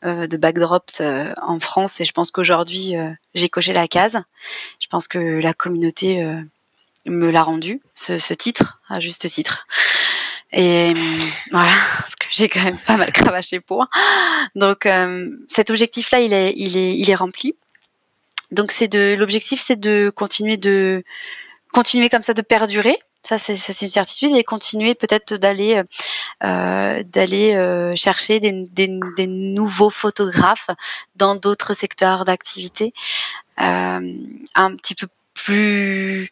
S1: euh, de backdrops en France et je pense qu'aujourd'hui j'ai coché la case. Je pense que la communauté me l'a rendu ce, titre à juste titre. Et voilà, parce que j'ai quand même pas mal cravaché pour. Donc cet objectif-là, il est, il est, il est rempli. Donc c'est de l'objectif, c'est de continuer de continuer comme ça de perdurer ça, c'est une certitude et continuer peut-être d'aller euh, euh, euh, chercher des, nouveaux photographes dans d'autres secteurs d'activité, un petit peu plus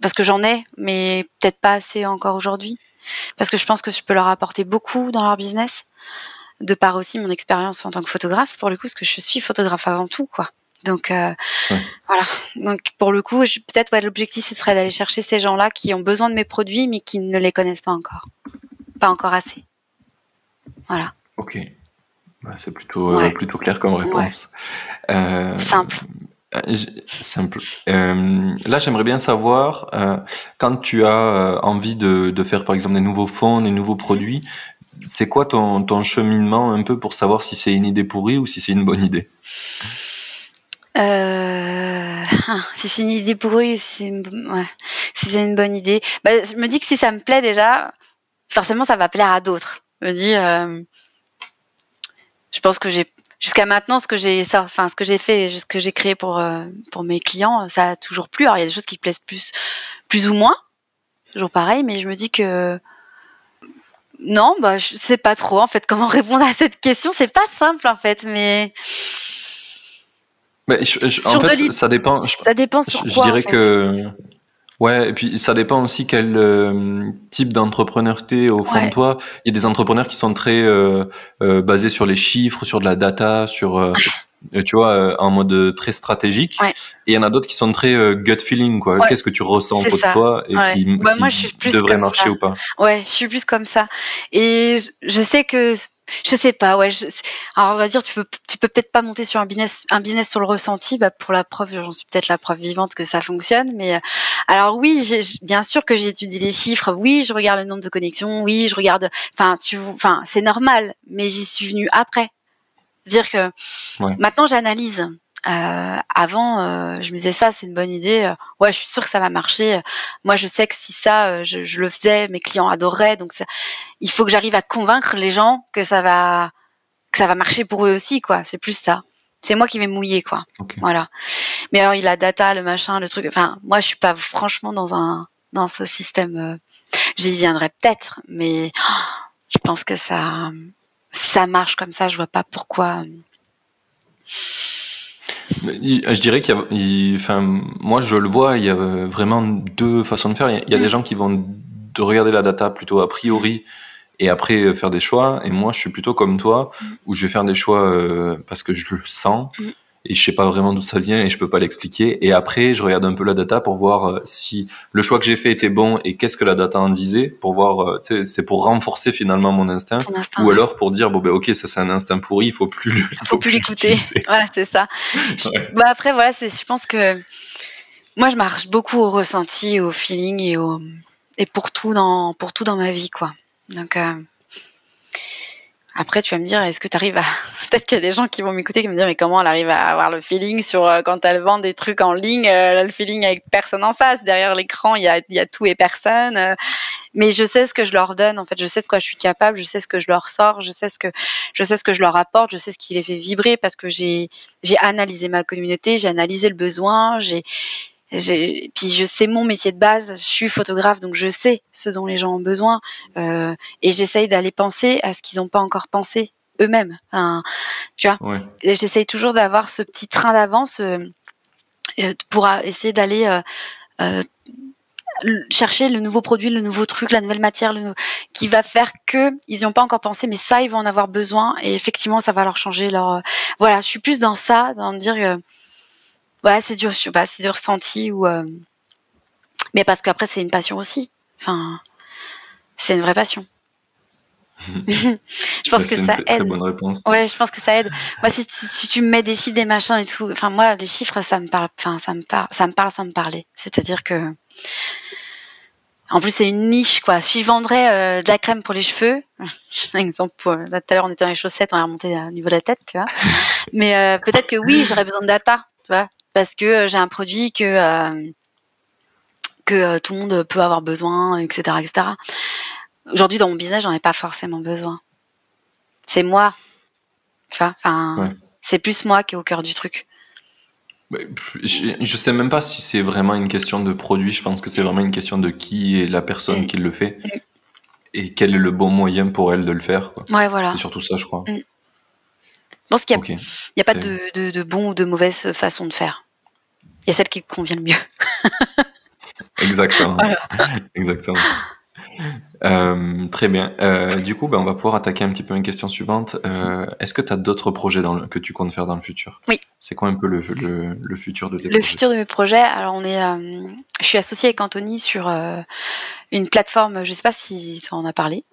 S1: parce que j'en ai, mais peut-être pas assez encore aujourd'hui, parce que je pense que je peux leur apporter beaucoup dans leur business, de par aussi mon expérience en tant que photographe, pour le coup, parce que je suis photographe avant tout, quoi. Donc euh, voilà. Donc pour le coup, peut-être ouais, l'objectif ce serait d'aller chercher ces gens-là qui ont besoin de mes produits mais qui ne les connaissent pas encore, pas encore assez. Voilà.
S2: Ok. Bah, c'est plutôt euh, plutôt clair comme réponse.
S1: Euh, simple.
S2: Simple. là, j'aimerais bien savoir, quand tu as envie de, de, faire par exemple des nouveaux fonds, des nouveaux produits, c'est quoi ton, ton cheminement un peu pour savoir si c'est une idée pourrie ou si c'est une bonne idée?
S1: Euh, ah, si c'est une idée eux, si c'est une bonne idée. Bah, je me dis que si ça me plaît déjà, forcément ça va plaire à d'autres. Je me dis, euh, je pense que j'ai jusqu'à maintenant ce que j'ai, enfin ce que j'ai fait, ce que j'ai créé pour euh, pour mes clients, ça a toujours plu. Alors il y a des choses qui plaisent plus, plus ou moins, toujours pareil, mais je me dis que non, bah je sais pas trop en fait comment répondre à cette question. C'est pas simple en fait, mais
S2: mais en fait, ça dépend. Je,
S1: ça dépend sur
S2: je, dirais que. Ouais, et puis ça dépend aussi quel euh, type d'entrepreneur t'es au fond de toi. Il y a des entrepreneurs qui sont très euh, euh, basés sur les chiffres, sur de la data, sur euh, tu vois, en mode très stratégique. Et il y en a d'autres qui sont très gut feeling, quoi. Qu'est-ce que tu ressens au de toi et qui, bah, moi, je suis plus devrait marcher ou pas.
S1: Ouais, je suis plus comme ça. Et je sais que je sais pas, ouais. alors on va dire, tu peux, tu peux peut-être pas monter sur un business, un business sur le ressenti. Bah pour la preuve, j'en suis peut-être la preuve vivante que ça fonctionne. Mais euh, alors oui, bien sûr que j'ai étudié les chiffres. Oui, je regarde le nombre de connexions. Oui, je regarde. Enfin, tu, enfin, c'est normal. Mais j'y suis venue après. C'est-à-dire que maintenant j'analyse. Euh, avant, euh, je me disais ça, c'est une bonne idée. Euh, ouais, je suis sûre que ça va marcher. Moi, je sais que si ça, je, je, le faisais, mes clients adoraient. Donc, ça, il faut que j'arrive à convaincre les gens que ça va, que ça va marcher pour eux aussi, quoi. C'est plus ça. C'est moi qui vais mouiller, quoi. Voilà. Mais alors, il a data, le machin, le truc. Enfin, moi, je suis pas franchement dans un, dans ce système. J'y viendrai peut-être, mais je pense que ça, ça marche comme ça. Je vois pas pourquoi.
S2: Je dirais qu'il y a, enfin, moi je le vois, il y a vraiment deux façons de faire. Il y a, des mm. gens qui vont de regarder la data plutôt a priori et après euh, faire des choix. Et moi, je suis plutôt comme toi,
S1: Mm.
S2: où je vais faire des choix euh, parce que je le sens
S1: Mm.
S2: Et je sais pas vraiment d'où ça vient et je peux pas l'expliquer. Et après, je regarde un peu la data pour voir euh, si le choix que j'ai fait était bon et qu'est-ce que la data en disait pour voir. euh, c'est pour renforcer finalement mon instinct. Ou
S1: ouais.
S2: alors pour dire bon ben ok ça c'est un instinct pourri il faut plus le-
S1: faut plus l'écouter. Voilà, c'est ça.
S2: Ouais.
S1: Bah après, voilà, c'est, je pense que moi, je marche beaucoup au ressenti, au feeling et au et pour tout dans pour tout dans ma vie, quoi. Donc euh, après, tu vas me dire, est-ce que tu arrives à peut-être qu'il y a des gens qui vont m'écouter qui vont me dire, mais comment elle arrive à avoir le feeling sur euh, quand elle vend des trucs en ligne, euh, elle a le feeling avec personne en face, derrière l'écran, il y a y a tout et personne. euh, mais je sais ce que je leur donne, en fait, je sais de quoi je suis capable, je sais ce que je leur sors, je sais ce que je sais ce que je leur apporte, je sais ce qui les fait vibrer parce que j'ai j'ai analysé ma communauté, j'ai analysé le besoin, puis je sais mon métier de base, je suis photographe donc je sais ce dont les gens ont besoin euh, et j'essaye d'aller penser à ce qu'ils n'ont pas encore pensé eux-mêmes. Enfin,
S2: Ouais.
S1: et j'essaye toujours d'avoir ce petit train d'avance euh, euh, pour essayer d'aller euh, euh, chercher le nouveau produit, le nouveau truc, la nouvelle matière, le nou- qui va faire que ils n'y ont pas encore pensé, mais ça ils vont en avoir besoin et effectivement ça va leur changer leur. euh, Voilà, je suis plus dans ça, dans me dire ouais c'est du, bah, c'est du ressenti ou euh, mais parce qu'après c'est une passion aussi. Enfin, c'est une vraie passion. je pense
S2: Bah,
S1: que ça
S2: très, très
S1: aide.
S2: bonne réponse.
S1: Ouais, je pense que ça aide. Moi, si, tu me mets des chiffres, des machins et tout, enfin moi, les chiffres, ça me parle, enfin ça me parle, ça me parle, ça me parlait. C'est-à-dire que, en plus, c'est une niche, quoi. Si je vendrais euh, de la crème pour les cheveux, un exemple, pour- là tout à l'heure on était dans les chaussettes, on est remonté au niveau de la tête, tu vois. Mais euh, peut-être que oui, j'aurais besoin de data, tu vois, parce que euh, j'ai un produit que euh, que euh, tout le monde peut avoir besoin, etc., etc. Aujourd'hui, dans mon business, j'en ai pas forcément besoin. C'est moi, tu vois. Enfin,
S2: Ouais.
S1: c'est plus moi qui est au cœur du truc.
S2: Je, je sais même pas si c'est vraiment une question de produit. Je pense que c'est vraiment une question de qui est la personne
S1: Mm.
S2: qui le fait
S1: Mm.
S2: et quel est le bon moyen pour elle de le faire. quoi.
S1: Ouais, voilà.
S2: C'est surtout ça, je crois.
S1: Je pense qu'il n'y a, pas de, de, de bon ou de mauvaise façon de faire. Il y a celle qui convient le mieux.
S2: Exactement.
S1: Voilà.
S2: Exactement. Euh, très bien. Euh, du coup, ben, on va pouvoir attaquer un petit peu une question suivante. Euh, Est-ce que tu as d'autres projets dans le- que tu comptes faire dans le futur?
S1: Oui.
S2: C'est quoi un peu le, le, le futur de tes
S1: Le
S2: projets?
S1: futur de mes projets, alors on est, je suis associée avec Anthony sur une plateforme, je sais pas si tu en as parlé.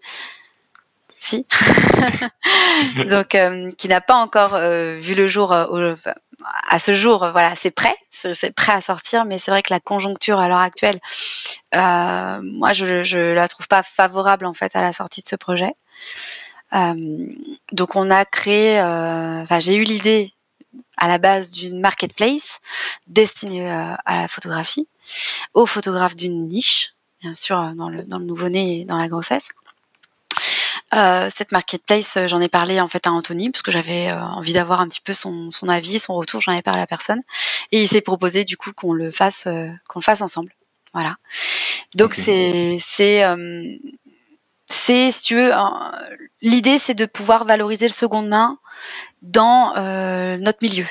S1: Donc, euh, qui n'a pas encore euh, vu le jour euh, à ce jour. Voilà, c'est prêt, c'est prêt à sortir, mais c'est vrai que la conjoncture à l'heure actuelle, moi, je, je la trouve pas favorable en fait à la sortie de ce projet. Donc, on a créé, enfin, j'ai eu l'idée à la base d'une marketplace destinée à la photographie, aux photographes d'une niche, bien sûr, dans le, dans le nouveau-né et dans la grossesse. Euh, cette marketplace, euh, j'en ai parlé en fait à Anthony parce que j'avais euh, envie d'avoir un petit peu son, son avis, son retour. J'en ai parlé à la personne et il s'est proposé du coup qu'on le fasse, euh, qu'on le fasse ensemble. Voilà. Donc c'est c'est euh, c'est si tu veux l'idée c'est de pouvoir valoriser le seconde main dans euh, notre milieu.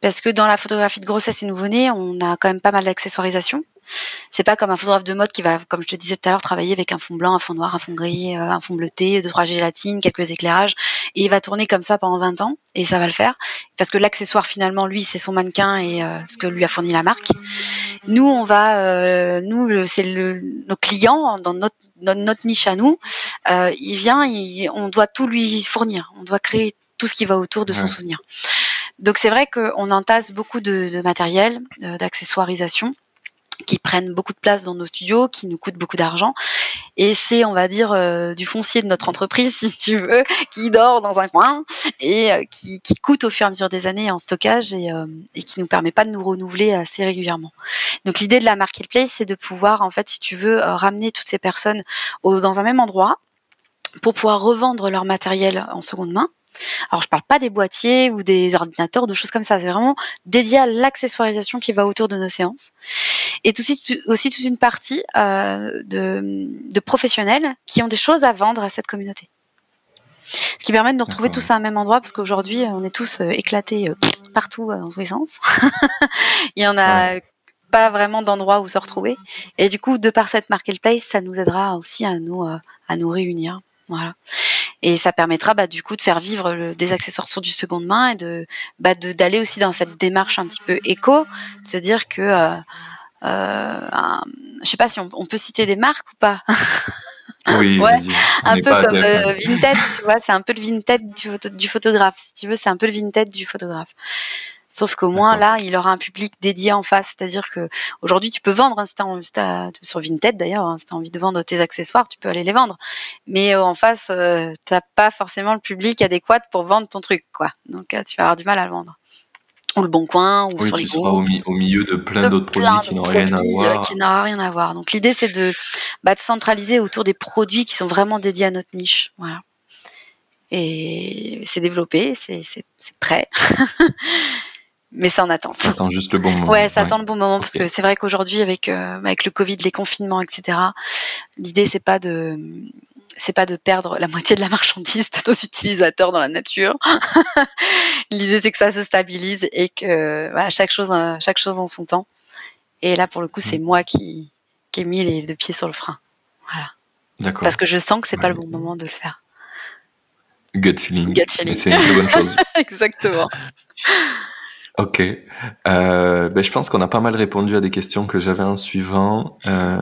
S1: Parce que dans la photographie de grossesse et nouveau-né, on a quand même pas mal d'accessoirisation. C'est pas comme un photographe de mode qui va, comme je te disais tout à l'heure, travailler avec un fond blanc, un fond noir, un fond gris, euh, un fond bleuté, deux, trois gélatines, quelques éclairages. Et il va tourner comme ça pendant 20 ans. Et ça va le faire. Parce que l'accessoire, finalement, lui, c'est son mannequin et euh, ce que lui a fourni la marque. Nous, on va, euh, nous, c'est le, nos clients, dans notre, notre niche à nous, euh, il vient, il- on doit tout lui fournir. On doit créer tout ce qui va autour de son
S2: Ouais.
S1: souvenir. Donc c'est vrai qu'on entasse beaucoup de, matériel, euh, d'accessoirisation qui prennent beaucoup de place dans nos studios, qui nous coûtent beaucoup d'argent. Et c'est, on va dire, euh, du foncier de notre entreprise, si tu veux, qui dort dans un coin et euh, qui, coûte au fur et à mesure des années en stockage et, euh, et qui nous permet pas de nous renouveler assez régulièrement. Donc l'idée de la marketplace, c'est de pouvoir, en fait, si tu veux, ramener toutes ces personnes dans un même endroit pour pouvoir revendre leur matériel en seconde main. Alors je parle pas des boîtiers ou des ordinateurs, de choses comme ça. C'est vraiment dédié à l'accessoirisation qui va autour de nos séances. Et tout aussi, toute une partie euh, de, de professionnels qui ont des choses à vendre à cette communauté. Ce qui permet de nous retrouver tous à un même endroit parce qu'aujourd'hui on est tous euh, éclatés euh, partout dans tous les sens. Il y en a pas vraiment d'endroit où se retrouver. Et du coup, de par cette marketplace, ça nous aidera aussi à nous, à nous réunir. Voilà. Et ça permettra bah, du coup de faire vivre le, des accessoires sur du seconde main et de bah, d'aller aussi dans cette démarche un petit peu éco, de se dire que euh, euh, je sais pas si on, on, peut citer des marques ou pas.
S2: Oui,
S1: ouais, un peu comme euh, Vinted, tu vois, c'est un peu le Vinted du, du photographe. Si tu veux, c'est un peu le Vinted du photographe. Sauf qu'au moins là, il aura un public dédié en face. C'est-à-dire que aujourd'hui, tu peux vendre hein, si as, sur Vinted d'ailleurs, hein, si tu as envie de vendre tes accessoires, tu peux aller les vendre. Mais euh, en face, euh, t'as pas forcément le public adéquat pour vendre ton truc, quoi. Donc euh, tu vas avoir du mal à le vendre. Ou le bon coin, ou
S2: oui,
S1: sur
S2: tu
S1: les
S2: seras au, mi au, milieu de plein d'autres produits qui n'ont rien à voir.
S1: Qui n'aura rien à voir. Donc l'idée, c'est de, bah, de centraliser autour des produits qui sont vraiment dédiés à notre niche. Voilà. Et c'est développé, c'est prêt. mais c'est en attente.
S2: Ça attend juste le bon moment.
S1: Ouais, ça attend le bon moment parce que c'est vrai qu'aujourd'hui avec euh, avec le Covid, les confinements, etc. L'idée c'est pas de c'est pas de perdre la moitié de la marchandise de nos utilisateurs dans la nature. L'idée c'est que ça se stabilise et que voilà, chaque chose chaque chose en son temps. Et là pour le coup c'est moi qui qui ai mis les deux pieds sur le frein. Voilà.
S2: D'accord.
S1: Parce que je sens que c'est ouais. pas le bon moment de le faire.
S2: Gut feeling.
S1: Gut feeling.
S2: C'est une très bonne chose.
S1: Exactement.
S2: Ok. Euh, ben je pense qu'on a pas mal répondu à des questions que j'avais en suivant. Euh,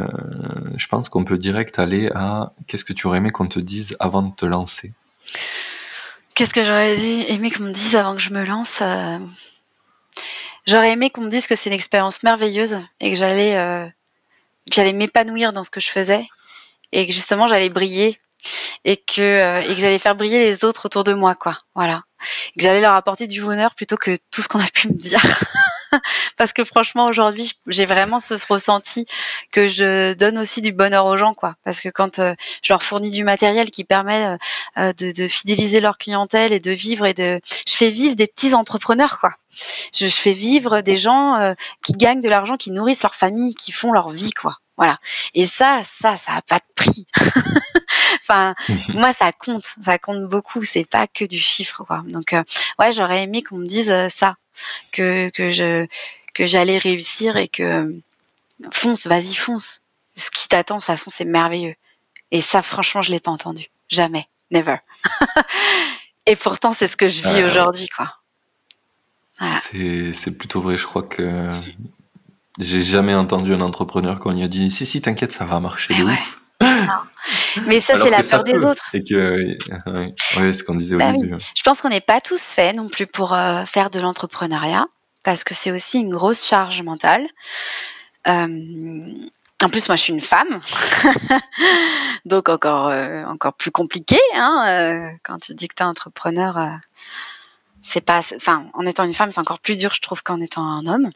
S2: je pense qu'on peut direct aller à qu'est-ce que tu aurais aimé qu'on te dise avant de te lancer?
S1: Qu'est-ce que j'aurais aimé qu'on me dise avant que je me lance euh... J'aurais aimé qu'on me dise que c'est une expérience merveilleuse et que j'allais euh, j'allais m'épanouir dans ce que je faisais et que justement j'allais briller et que euh, et que j'allais faire briller les autres autour de moi quoi. Voilà que j'allais leur apporter du bonheur plutôt que tout ce qu'on a pu me dire. Parce que franchement, aujourd'hui, j'ai vraiment ce ressenti que je donne aussi du bonheur aux gens, quoi. Parce que quand euh, je leur fournis du matériel qui permet euh, de, de, fidéliser leur clientèle et de vivre et de, je fais vivre des petits entrepreneurs, quoi. Je, je fais vivre des gens euh, qui gagnent de l'argent, qui nourrissent leur famille, qui font leur vie, quoi. Voilà. Et ça, ça, ça a pas de prix. enfin, moi, ça compte, ça compte beaucoup. C'est pas que du chiffre, quoi. Donc, euh, ouais, j'aurais aimé qu'on me dise euh, ça, que que je que j'allais réussir et que fonce, vas-y, fonce. Ce qui t'attend, de toute façon, c'est merveilleux. Et ça, franchement, je l'ai pas entendu. Jamais, never. et pourtant, c'est ce que je vis euh, aujourd'hui, quoi.
S2: Voilà. C'est plutôt vrai. Je crois que j'ai jamais entendu un entrepreneur quand il a dit si si t'inquiète ça va marcher de
S1: ouais.
S2: ouf.
S1: Non. Mais ça c'est la peur des autres.
S2: Et que ouais, ouais ce qu'on disait au
S1: bah
S2: début.
S1: Oui. Je pense qu'on n'est pas tous faits non plus pour euh, faire de l'entrepreneuriat parce que c'est aussi une grosse charge mentale. Euh, en plus, moi, je suis une femme, donc encore euh, encore plus compliqué. Hein, euh, quand tu dis que t'es entrepreneur, euh, c'est pas, enfin, en étant une femme, c'est encore plus dur, je trouve, qu'en étant un homme.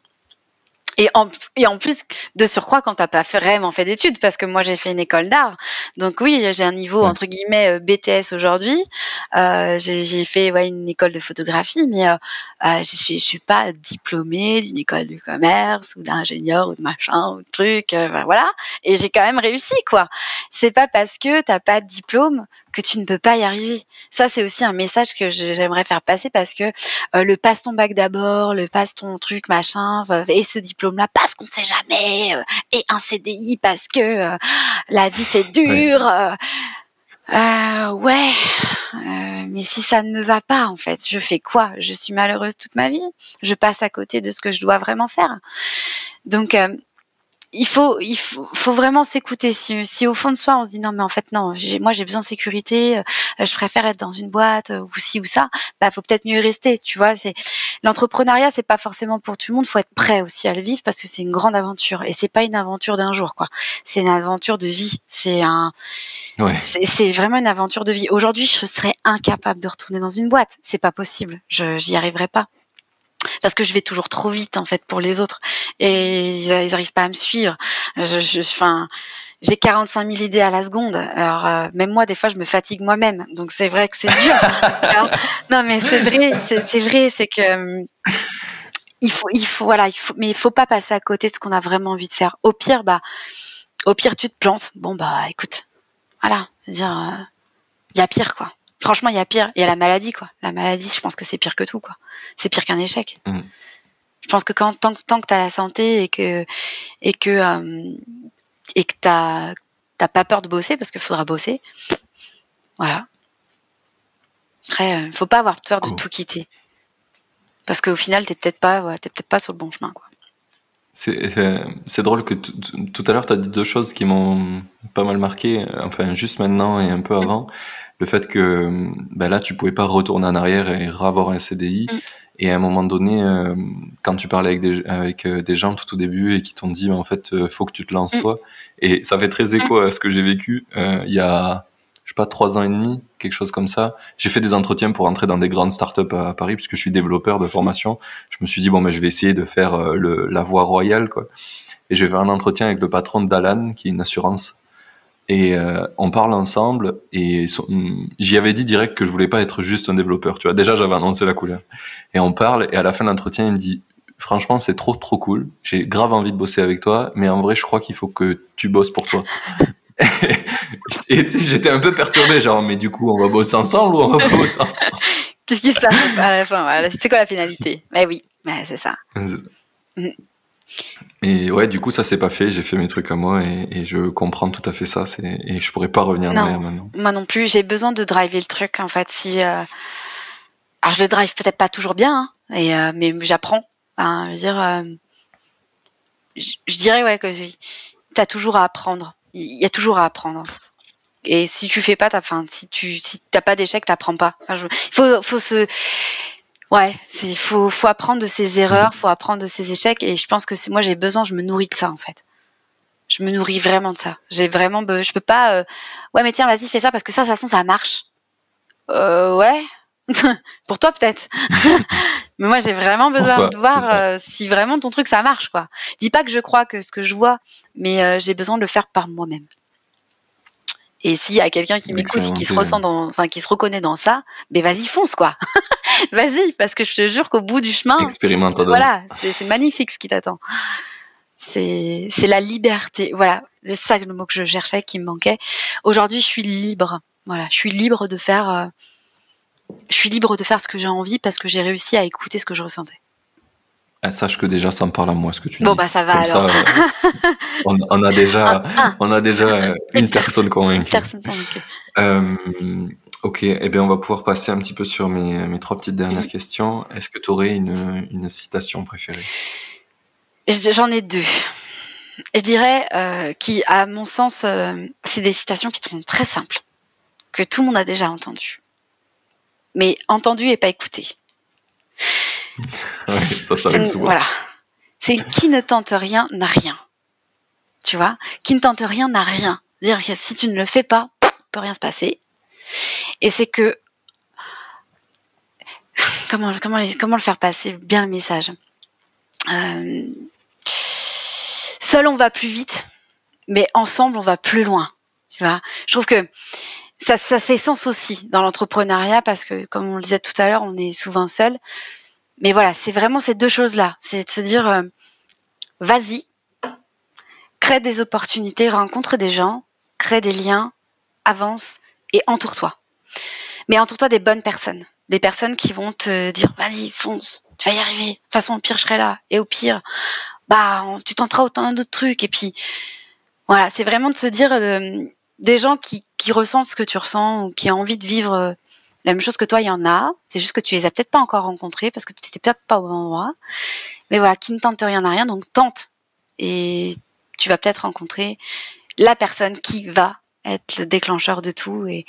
S1: Et en, et en plus, de surcroît, quand t'as pas vraiment fait d'études, parce que moi j'ai fait une école d'art, donc oui, j'ai un niveau ouais. entre guillemets BTS aujourd'hui. Euh, j'ai fait ouais, une école de photographie, mais euh, euh, je, suis pas diplômée d'une école de commerce ou d'ingénieur ou de machin ou de truc, ben voilà. Et j'ai quand même réussi quoi. C'est pas parce que t'as pas de diplôme que tu ne peux pas y arriver. Ça, c'est aussi un message que j'aimerais faire passer parce que euh, le passe ton bac d'abord, le passe ton truc, machin, et ce diplôme-là parce qu'on sait jamais, euh, et un CDI parce que euh, la vie c'est dur. Ouais. ouais, mais si ça ne me va pas, en fait, je fais quoi? Je suis malheureuse toute ma vie. Je passe à côté de ce que je dois vraiment faire. Donc, il faut, il faut, faut vraiment s'écouter. Si, si, au fond de soi, on se dit non, mais en fait non, moi j'ai besoin de sécurité, euh, je préfère être dans une boîte euh, ou ci ou ça, bah faut peut-être mieux y rester. Tu vois, c'est l'entrepreneuriat, c'est pas forcément pour tout le monde. Faut être prêt aussi à le vivre parce que c'est une grande aventure et c'est pas une aventure d'un jour, quoi. C'est une aventure de vie. C'est un,
S2: ouais.
S1: c'est vraiment une aventure de vie. Aujourd'hui, je serais incapable de retourner dans une boîte. C'est pas possible. Je, j'y arriverai pas parce que je vais toujours trop vite en fait pour les autres et ils n'arrivent pas à me suivre. Je, je, enfin, j'ai 45 000 idées à la seconde. Alors euh, même moi, des fois, je me fatigue moi-même. Donc c'est vrai que c'est dur. Alors, non, mais c'est vrai, c'est vrai, c'est que euh, il faut, il faut, voilà, il faut, mais il faut pas passer à côté de ce qu'on a vraiment envie de faire. Au pire, bah, au pire, tu te plantes. Bon bah, écoute, voilà, dire, il euh, y a pire quoi franchement, il y a pire. Il y a la maladie, quoi. La maladie, je pense que c'est pire que tout, quoi. C'est pire qu'un échec.
S2: Mm.
S1: Je pense que quand, tant, tant que tu as la santé et que, et que, euh, et que t'as, t'as pas peur de bosser, parce qu'il faudra bosser, Voilà. Après, il faut pas avoir peur de tout quitter. Parce qu'au final, t'es peut-être pas, voilà, peut-être pas sur le bon chemin, quoi.
S2: C'est drôle que tout à l'heure, tu as dit deux choses qui m'ont pas mal marqué, enfin juste maintenant et un peu avant. Le fait que ben là, tu pouvais pas retourner en arrière et avoir un CDI. Mm. Et à un moment donné, euh, quand tu parlais avec des, avec euh, des gens tout au début et qui t'ont dit, en fait, euh, faut que tu te lances mm. toi. Et ça fait très écho à ce que j'ai vécu il y a je sais pas, trois ans et demi, quelque chose comme ça. J'ai fait des entretiens pour entrer dans des grandes startups à, Paris, puisque je suis développeur de formation. Je me suis dit, bon, mais je vais essayer de faire le, la voie royale, quoi. Et j'ai fait un entretien avec le patron d'Alan, qui est une assurance. Et euh, on parle ensemble, et j'y avais dit direct que je voulais pas être juste un développeur, tu vois. Déjà, j'avais annoncé la couleur. Et on parle, et à la fin de l'entretien, il me dit, franchement, c'est trop, trop cool. J'ai grave envie de bosser avec toi, mais en vrai, je crois qu'il faut que tu bosses pour toi. et j'étais un peu perturbé, genre, mais du coup, on va bosser ensemble ou on va bosser ensemble?
S1: Qu'est-ce qui se passe à la fin? C'est quoi la finalité? Mais oui, c'est ça.
S2: Et ouais, du coup, ça s'est pas fait. J'ai fait mes trucs à moi et, je comprends tout à fait ça. Et je pourrais pas revenir en arrière maintenant.
S1: Moi non plus. J'ai besoin de driver le truc en fait. Si euh, alors je le drive peut-être pas toujours bien, hein, et euh, mais j'apprends. je veux dire, euh, je, dirais ouais que tu as toujours à apprendre il y a toujours à apprendre. Et si tu fais pas, ta, fin, si tu si t'as pas d'échec, t'apprends pas. il faut, faut se, ouais, il faut, faut apprendre de ses erreurs, faut apprendre de ses échecs. Et je pense que c'est moi, j'ai besoin, je me nourris de ça en fait. Je me nourris vraiment de ça. J'ai vraiment, je peux pas, euh, ouais, mais tiens, vas-y, fais ça parce que ça, de toute façon, ça marche. Euh, ouais. Pour toi peut-être. mais moi j'ai vraiment besoin de voir euh, si vraiment ton truc ça marche quoi. Je dis pas que je crois que ce que je vois, mais euh, j'ai besoin de le faire par moi-même. Et s'il y a quelqu'un qui m'écoute et qui se ressent dans, enfin qui se reconnaît dans ça, ben vas-y fonce quoi. vas-y parce que je te jure qu'au bout du chemin,
S2: expérimente.
S1: Voilà, c'est magnifique ce qui t'attend. C'est c'est la liberté. Voilà, c'est ça le mot que je cherchais qui me manquait. Aujourd'hui, je suis libre. Voilà, je suis libre de faire. Euh, je suis libre de faire ce que j'ai envie parce que j'ai réussi à écouter ce que je ressentais.
S2: Ah, sache que déjà, ça me parle à moi ce que tu
S1: dis. Bon, bah ça va alors.
S2: Euh, on, a déjà, on a déjà euh, une personne convaincue. Une personne convaincue. Euh, ok, eh bien, on va pouvoir passer un petit peu sur mes, mes trois petites dernières mhm. questions. Est-ce que tu aurais une, une, citation préférée?
S1: J'en ai deux. Je dirais qui, à mon sens, c'est des citations qui sont très simples, que tout le monde a déjà entendues mais entendu et pas
S2: ça, ça arrive souvent.
S1: Voilà. C'est qui ne tente rien n'a rien. Tu vois? Qui ne tente rien n'a rien. Dire que si tu ne le fais pas, peut rien se passer. Et c'est que comment comment comment le faire passer bien le message? Euh, seul on va plus vite, mais ensemble on va plus loin. Tu vois? Je trouve que ça, ça fait sens aussi dans l'entrepreneuriat parce que, comme on le disait tout à l'heure, on est souvent seul. Mais voilà, c'est vraiment ces deux choses-là. C'est de se dire, euh, vas-y, crée des opportunités, rencontre des gens, crée des liens, avance et entoure-toi. Mais entoure-toi des bonnes personnes. Des personnes qui vont te dire, vas-y, fonce, tu vas y arriver. De toute façon, au pire, je serai là. Et au pire, bah, tu tenteras autant d'autres trucs. Et puis, voilà, c'est vraiment de se dire, euh, des gens qui, qui ressentent ce que tu ressens ou qui ont envie de vivre euh, la même chose que toi, il y en a. C'est juste que tu les as peut-être pas encore rencontrés parce que tu n'étais peut-être pas au bon endroit. Mais voilà, qui ne tente rien à rien, donc tente. Et tu vas peut-être rencontrer la personne qui va être le déclencheur de tout. Et,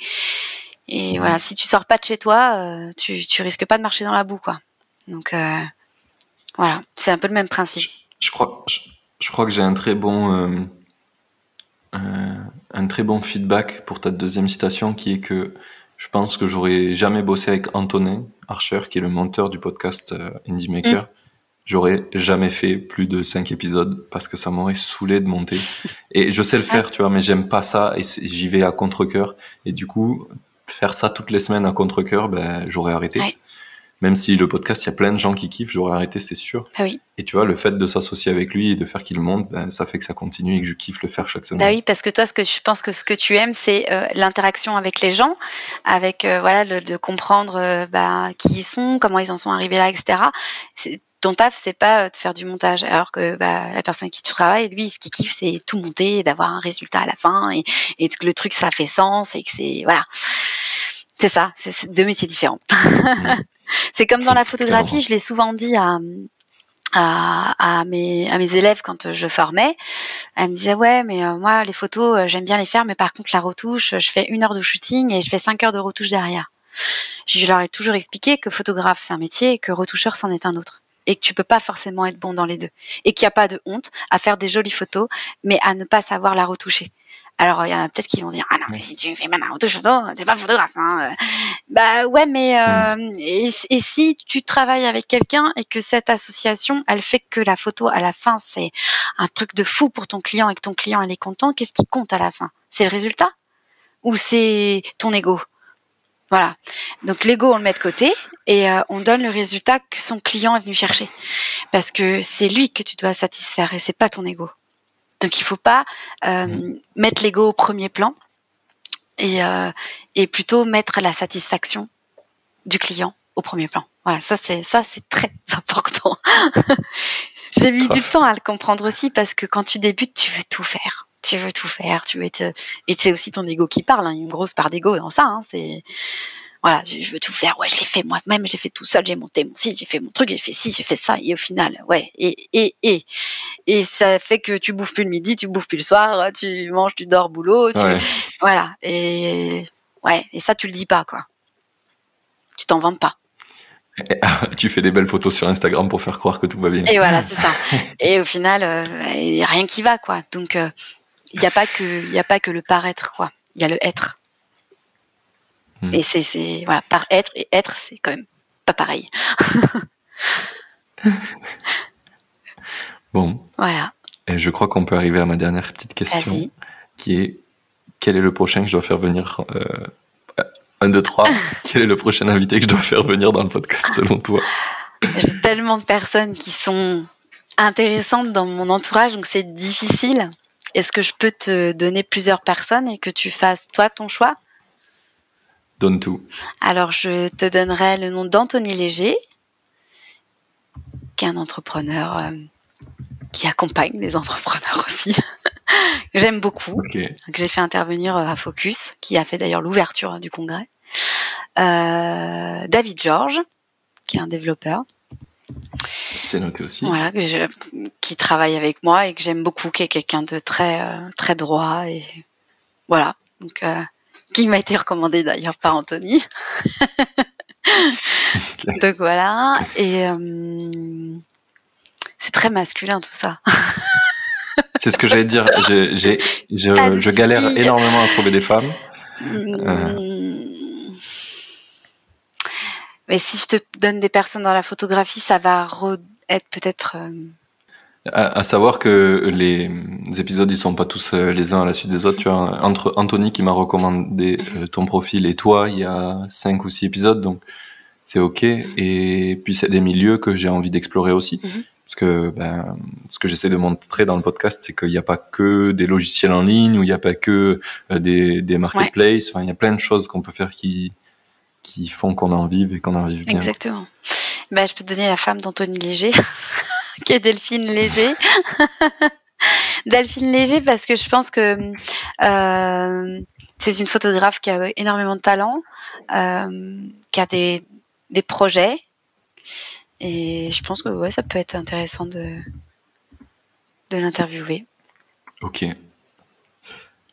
S1: et voilà, si tu sors pas de chez toi, euh, tu, tu risques pas de marcher dans la boue, quoi. Donc euh, voilà, c'est un peu le même principe.
S2: Je, crois, je, crois que j'ai un très bon un très bon feedback pour ta deuxième citation qui est que je pense que j'aurais jamais bossé avec Antonin Archer, qui est le monteur du podcast euh, Indie Maker. Mm. J'aurais jamais fait plus de cinq épisodes parce que ça m'aurait saoulé de monter. Et je sais le faire, tu vois, mais j'aime pas ça et j'y vais à contre-cœur. Et du coup, faire ça toutes les semaines à contre-cœur, ben, j'aurais arrêté. Même si le podcast, il y a plein de gens qui kiffent, j'aurais arrêté, c'est sûr.
S1: Ah oui.
S2: Et tu vois, le fait de s'associer avec lui et de faire qu'il monte, ben, ça fait que ça continue et que je kiffe le faire chaque semaine.
S1: Bah oui, parce que toi, ce que je pense que ce que tu aimes, c'est euh, l'interaction avec les gens, avec euh, voilà, le, de comprendre euh, bah, qui ils sont, comment ils en sont arrivés là, etc. Ton taf, c'est pas de faire du montage, alors que bah, la personne avec qui tu travailles, lui, ce qu'il kiffe, c'est tout monter, d'avoir un résultat à la fin, et, et que le truc, ça fait sens, et que c'est voilà. C'est ça, c'est deux métiers différents. c'est comme dans la photographie, je l'ai souvent dit à, à, mes, à mes élèves quand je formais. Elle me disait ouais mais euh, moi les photos euh, j'aime bien les faire mais par contre la retouche je fais une heure de shooting et je fais cinq heures de retouche derrière. Je leur ai toujours expliqué que photographe c'est un métier et que retoucheur c'en est un autre et que tu peux pas forcément être bon dans les deux et qu'il n'y a pas de honte à faire des jolies photos mais à ne pas savoir la retoucher. Alors il y en a peut-être qui vont dire ah non mais si tu fais même un t'es pas photographe hein. Bah ouais mais euh, mm. et, et, si tu travailles avec quelqu'un et que cette association elle fait que la photo à la fin c'est un truc de fou pour ton client et que ton client il est content qu'est-ce qui compte à la fin? C'est le résultat? Ou c'est ton ego? Voilà. Donc l'ego, on le met de côté et euh, on donne le résultat que son client est venu chercher. Parce que c'est lui que tu dois satisfaire et c'est pas ton ego. Donc il faut pas euh, mmh. mettre l'ego au premier plan et, euh, et plutôt mettre la satisfaction du client au premier plan. Voilà, ça c'est ça c'est très important. J'ai mis du temps à le comprendre aussi parce que quand tu débutes, tu veux tout faire tu veux tout faire, tu veux être... Et c'est aussi ton ego qui parle, hein, une grosse part d'ego dans ça. Hein, c'est voilà, je, veux tout faire. Ouais, je l'ai fait moi-même, j'ai fait tout seul, j'ai monté mon site, j'ai fait mon truc, j'ai fait ci, j'ai fait ça. Et au final, ouais, et et et et ça fait que tu bouffes plus le midi, tu bouffes plus le soir, tu manges, tu dors, boulot, tu... voilà. Et ouais, et ça tu le dis pas quoi. Tu t'en vantes pas.
S2: tu fais des belles photos sur Instagram pour faire croire que tout va bien.
S1: Et voilà, c'est ça. et au final, il n'y a rien qui va quoi. Donc euh, il n'y a pas que il a pas que le paraître quoi. Il y a le être. Hmm. Et c'est c'est voilà par être et être c'est quand même pas pareil.
S2: bon.
S1: Voilà.
S2: Et je crois qu'on peut arriver à ma dernière petite question, qui est quel est le prochain que je dois faire venir euh, Un, deux, trois. quel est le prochain invité que je dois faire venir dans le podcast selon toi?
S1: J'ai tellement de personnes qui sont intéressantes dans mon entourage, donc c'est difficile. Est-ce que je peux te donner plusieurs personnes et que tu fasses toi ton choix?
S2: Donne tout.
S1: Alors je te donnerai le nom d'Anthony Léger, qui est un entrepreneur euh, qui accompagne les entrepreneurs aussi. J'aime beaucoup. Que j'ai fait intervenir euh, à Focus, qui a fait d'ailleurs l'ouverture hein, du congrès. Euh, David George, qui est un développeur.
S2: C'est noté aussi.
S1: Voilà, qui travaille avec moi et que j'aime beaucoup, qui est quelqu'un de très euh, très droit et voilà. Donc, qui m'a été recommandé d'ailleurs par Anthony. Donc voilà. Et euh, c'est très masculin tout ça.
S2: c'est ce que j'allais dire. je, je, galère énormément à trouver des femmes.
S1: Mmh. Mais si je te donne des personnes dans la photographie, ça va être peut-être. Euh,
S2: à, savoir que les épisodes, ils sont pas tous euh, les uns à la suite des autres. Tu as entre Anthony qui m'a recommandé euh, ton profil et toi, il y a cinq ou six épisodes, donc c'est ok. Et puis c'est des milieux que j'ai envie d'explorer aussi. Mhm. Parce que ben, ce que j'essaie de montrer dans le podcast, c'est qu'il n'y a pas que des logiciels en ligne ou il n'y a pas que des, des marketplaces. Enfin, il y a plein de choses qu'on peut faire qui, qui font qu'on en vive et qu'on en vive bien.
S1: Exactement. Ben, je peux te donner la femme d'Anthony Léger, qui est Delphine Léger. Delphine Léger parce que je pense que euh, c'est une photographe qui a énormément de talent, euh, qui a des, des, projets et je pense que ouais, ça peut être intéressant de, de l'interviewer.
S2: Ok.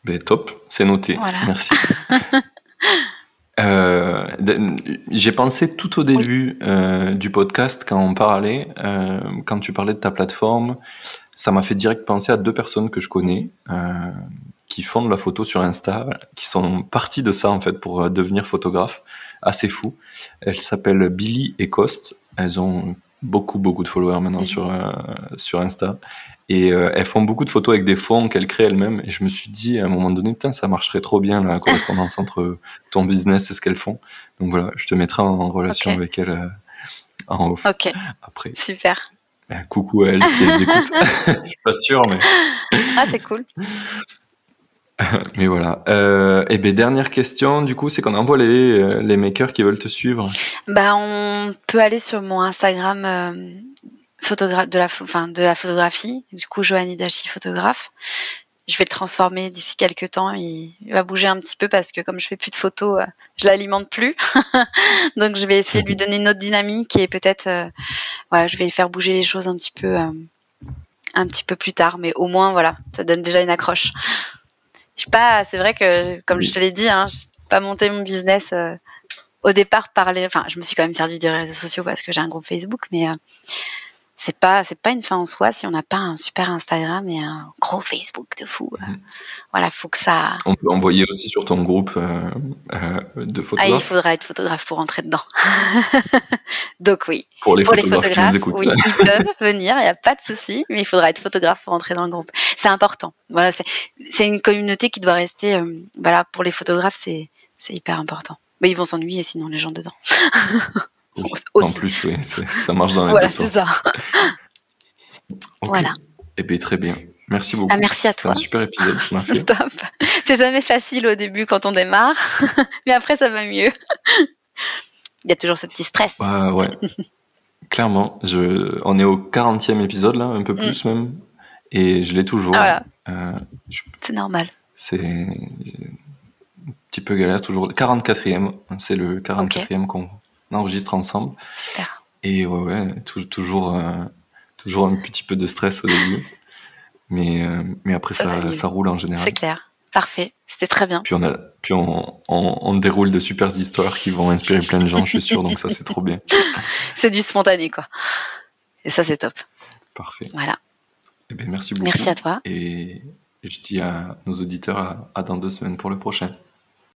S2: Ben, top, c'est noté. Voilà. Merci. Euh, j'ai pensé tout au début euh, du podcast quand on parlait, euh, quand tu parlais de ta plateforme, ça m'a fait direct penser à deux personnes que je connais qui font de la photo sur Insta, qui sont partis de ça en fait pour devenir photographe, assez fou. Elles s'appellent Billy et Cost. Elles ont beaucoup beaucoup de followers maintenant sur sur Insta et euh, elles font beaucoup de photos avec des fonds qu'elles créent elles-mêmes. Et je me suis dit, à un moment donné, putain, ça marcherait trop bien, la correspondance entre ton business et ce qu'elles font. Donc voilà, je te mettrai en relation avec elles euh, en off.
S1: Ok. Après. Super.
S2: Ben, coucou à elles si elles écoutent. je suis pas sûr, mais.
S1: ah, c'est cool.
S2: mais voilà. Euh, et ben dernière question, du coup, c'est qu'on envoie les, euh, les makers qui veulent te suivre.
S1: Bah, on peut aller sur mon Instagram photographe de la, photographie, du coup Joanny Dachi photographe. je vais le transformer d'ici quelques temps. Il, va bouger un petit peu parce que comme je fais plus de photos, euh, je l'alimente plus. Donc je vais essayer de lui donner une autre dynamique et peut-être, euh, voilà, je vais faire bouger les choses un petit peu, euh, un petit peu plus tard. Mais au moins, voilà, ça donne déjà une accroche. Je sais pas, c'est vrai que comme je te l'ai dit, hein, je pas monté mon business au départ par les, enfin, je me suis quand même servi des réseaux sociaux parce que j'ai un groupe Facebook, mais c'est pas c'est pas une fin en soi si on n'a pas un super Instagram et un gros Facebook de fou. Mhm. Voilà, faut que ça.
S2: On peut envoyer aussi sur ton groupe euh, euh, de photographes.
S1: Ah, il faudra être photographe pour entrer dedans. Donc oui.
S2: Pour les photographes, qui nous écoutent.
S1: Oui, ils peuvent venir, il n'y a pas de souci, mais il faudra être photographe pour entrer dans le groupe. C'est important. Voilà, c'est une communauté qui doit rester. Euh, voilà, pour les photographes, c'est c'est hyper important. Mais ils vont s'ennuyer sinon les gens dedans.
S2: En plus, oui, ça marche dans les voilà, deux sens. Ça.
S1: Voilà.
S2: Eh bien, très bien. Merci beaucoup.
S1: Ah, merci à toi.
S2: C'est un super épisode
S1: C'est jamais facile au début quand on démarre, mais après ça va mieux. Il y a toujours ce petit stress.
S2: Bah, ouais. Clairement, je... on est au 40e épisode là, un peu mm. plus même, et je l'ai toujours.
S1: Ah, voilà. Euh, c'est normal.
S2: C'est un petit peu galère toujours. 44e, c'est le 44e qu'on on enregistre ensemble.
S1: Super.
S2: Et ouais, ouais toujours, euh, toujours un petit peu de stress au début. Mais, euh, mais après, ça, ça, roule en général.
S1: C'est clair. Parfait. C'était très bien.
S2: Puis, on, a, puis on, on, déroule de super histoires qui vont inspirer plein de gens, je suis sûr. Donc ça, c'est trop bien.
S1: c'est du spontané, quoi. Et ça, c'est top.
S2: Parfait.
S1: Voilà.
S2: Eh bien, merci beaucoup.
S1: Merci à toi.
S2: Et je dis à nos auditeurs à dans deux semaines pour le prochain.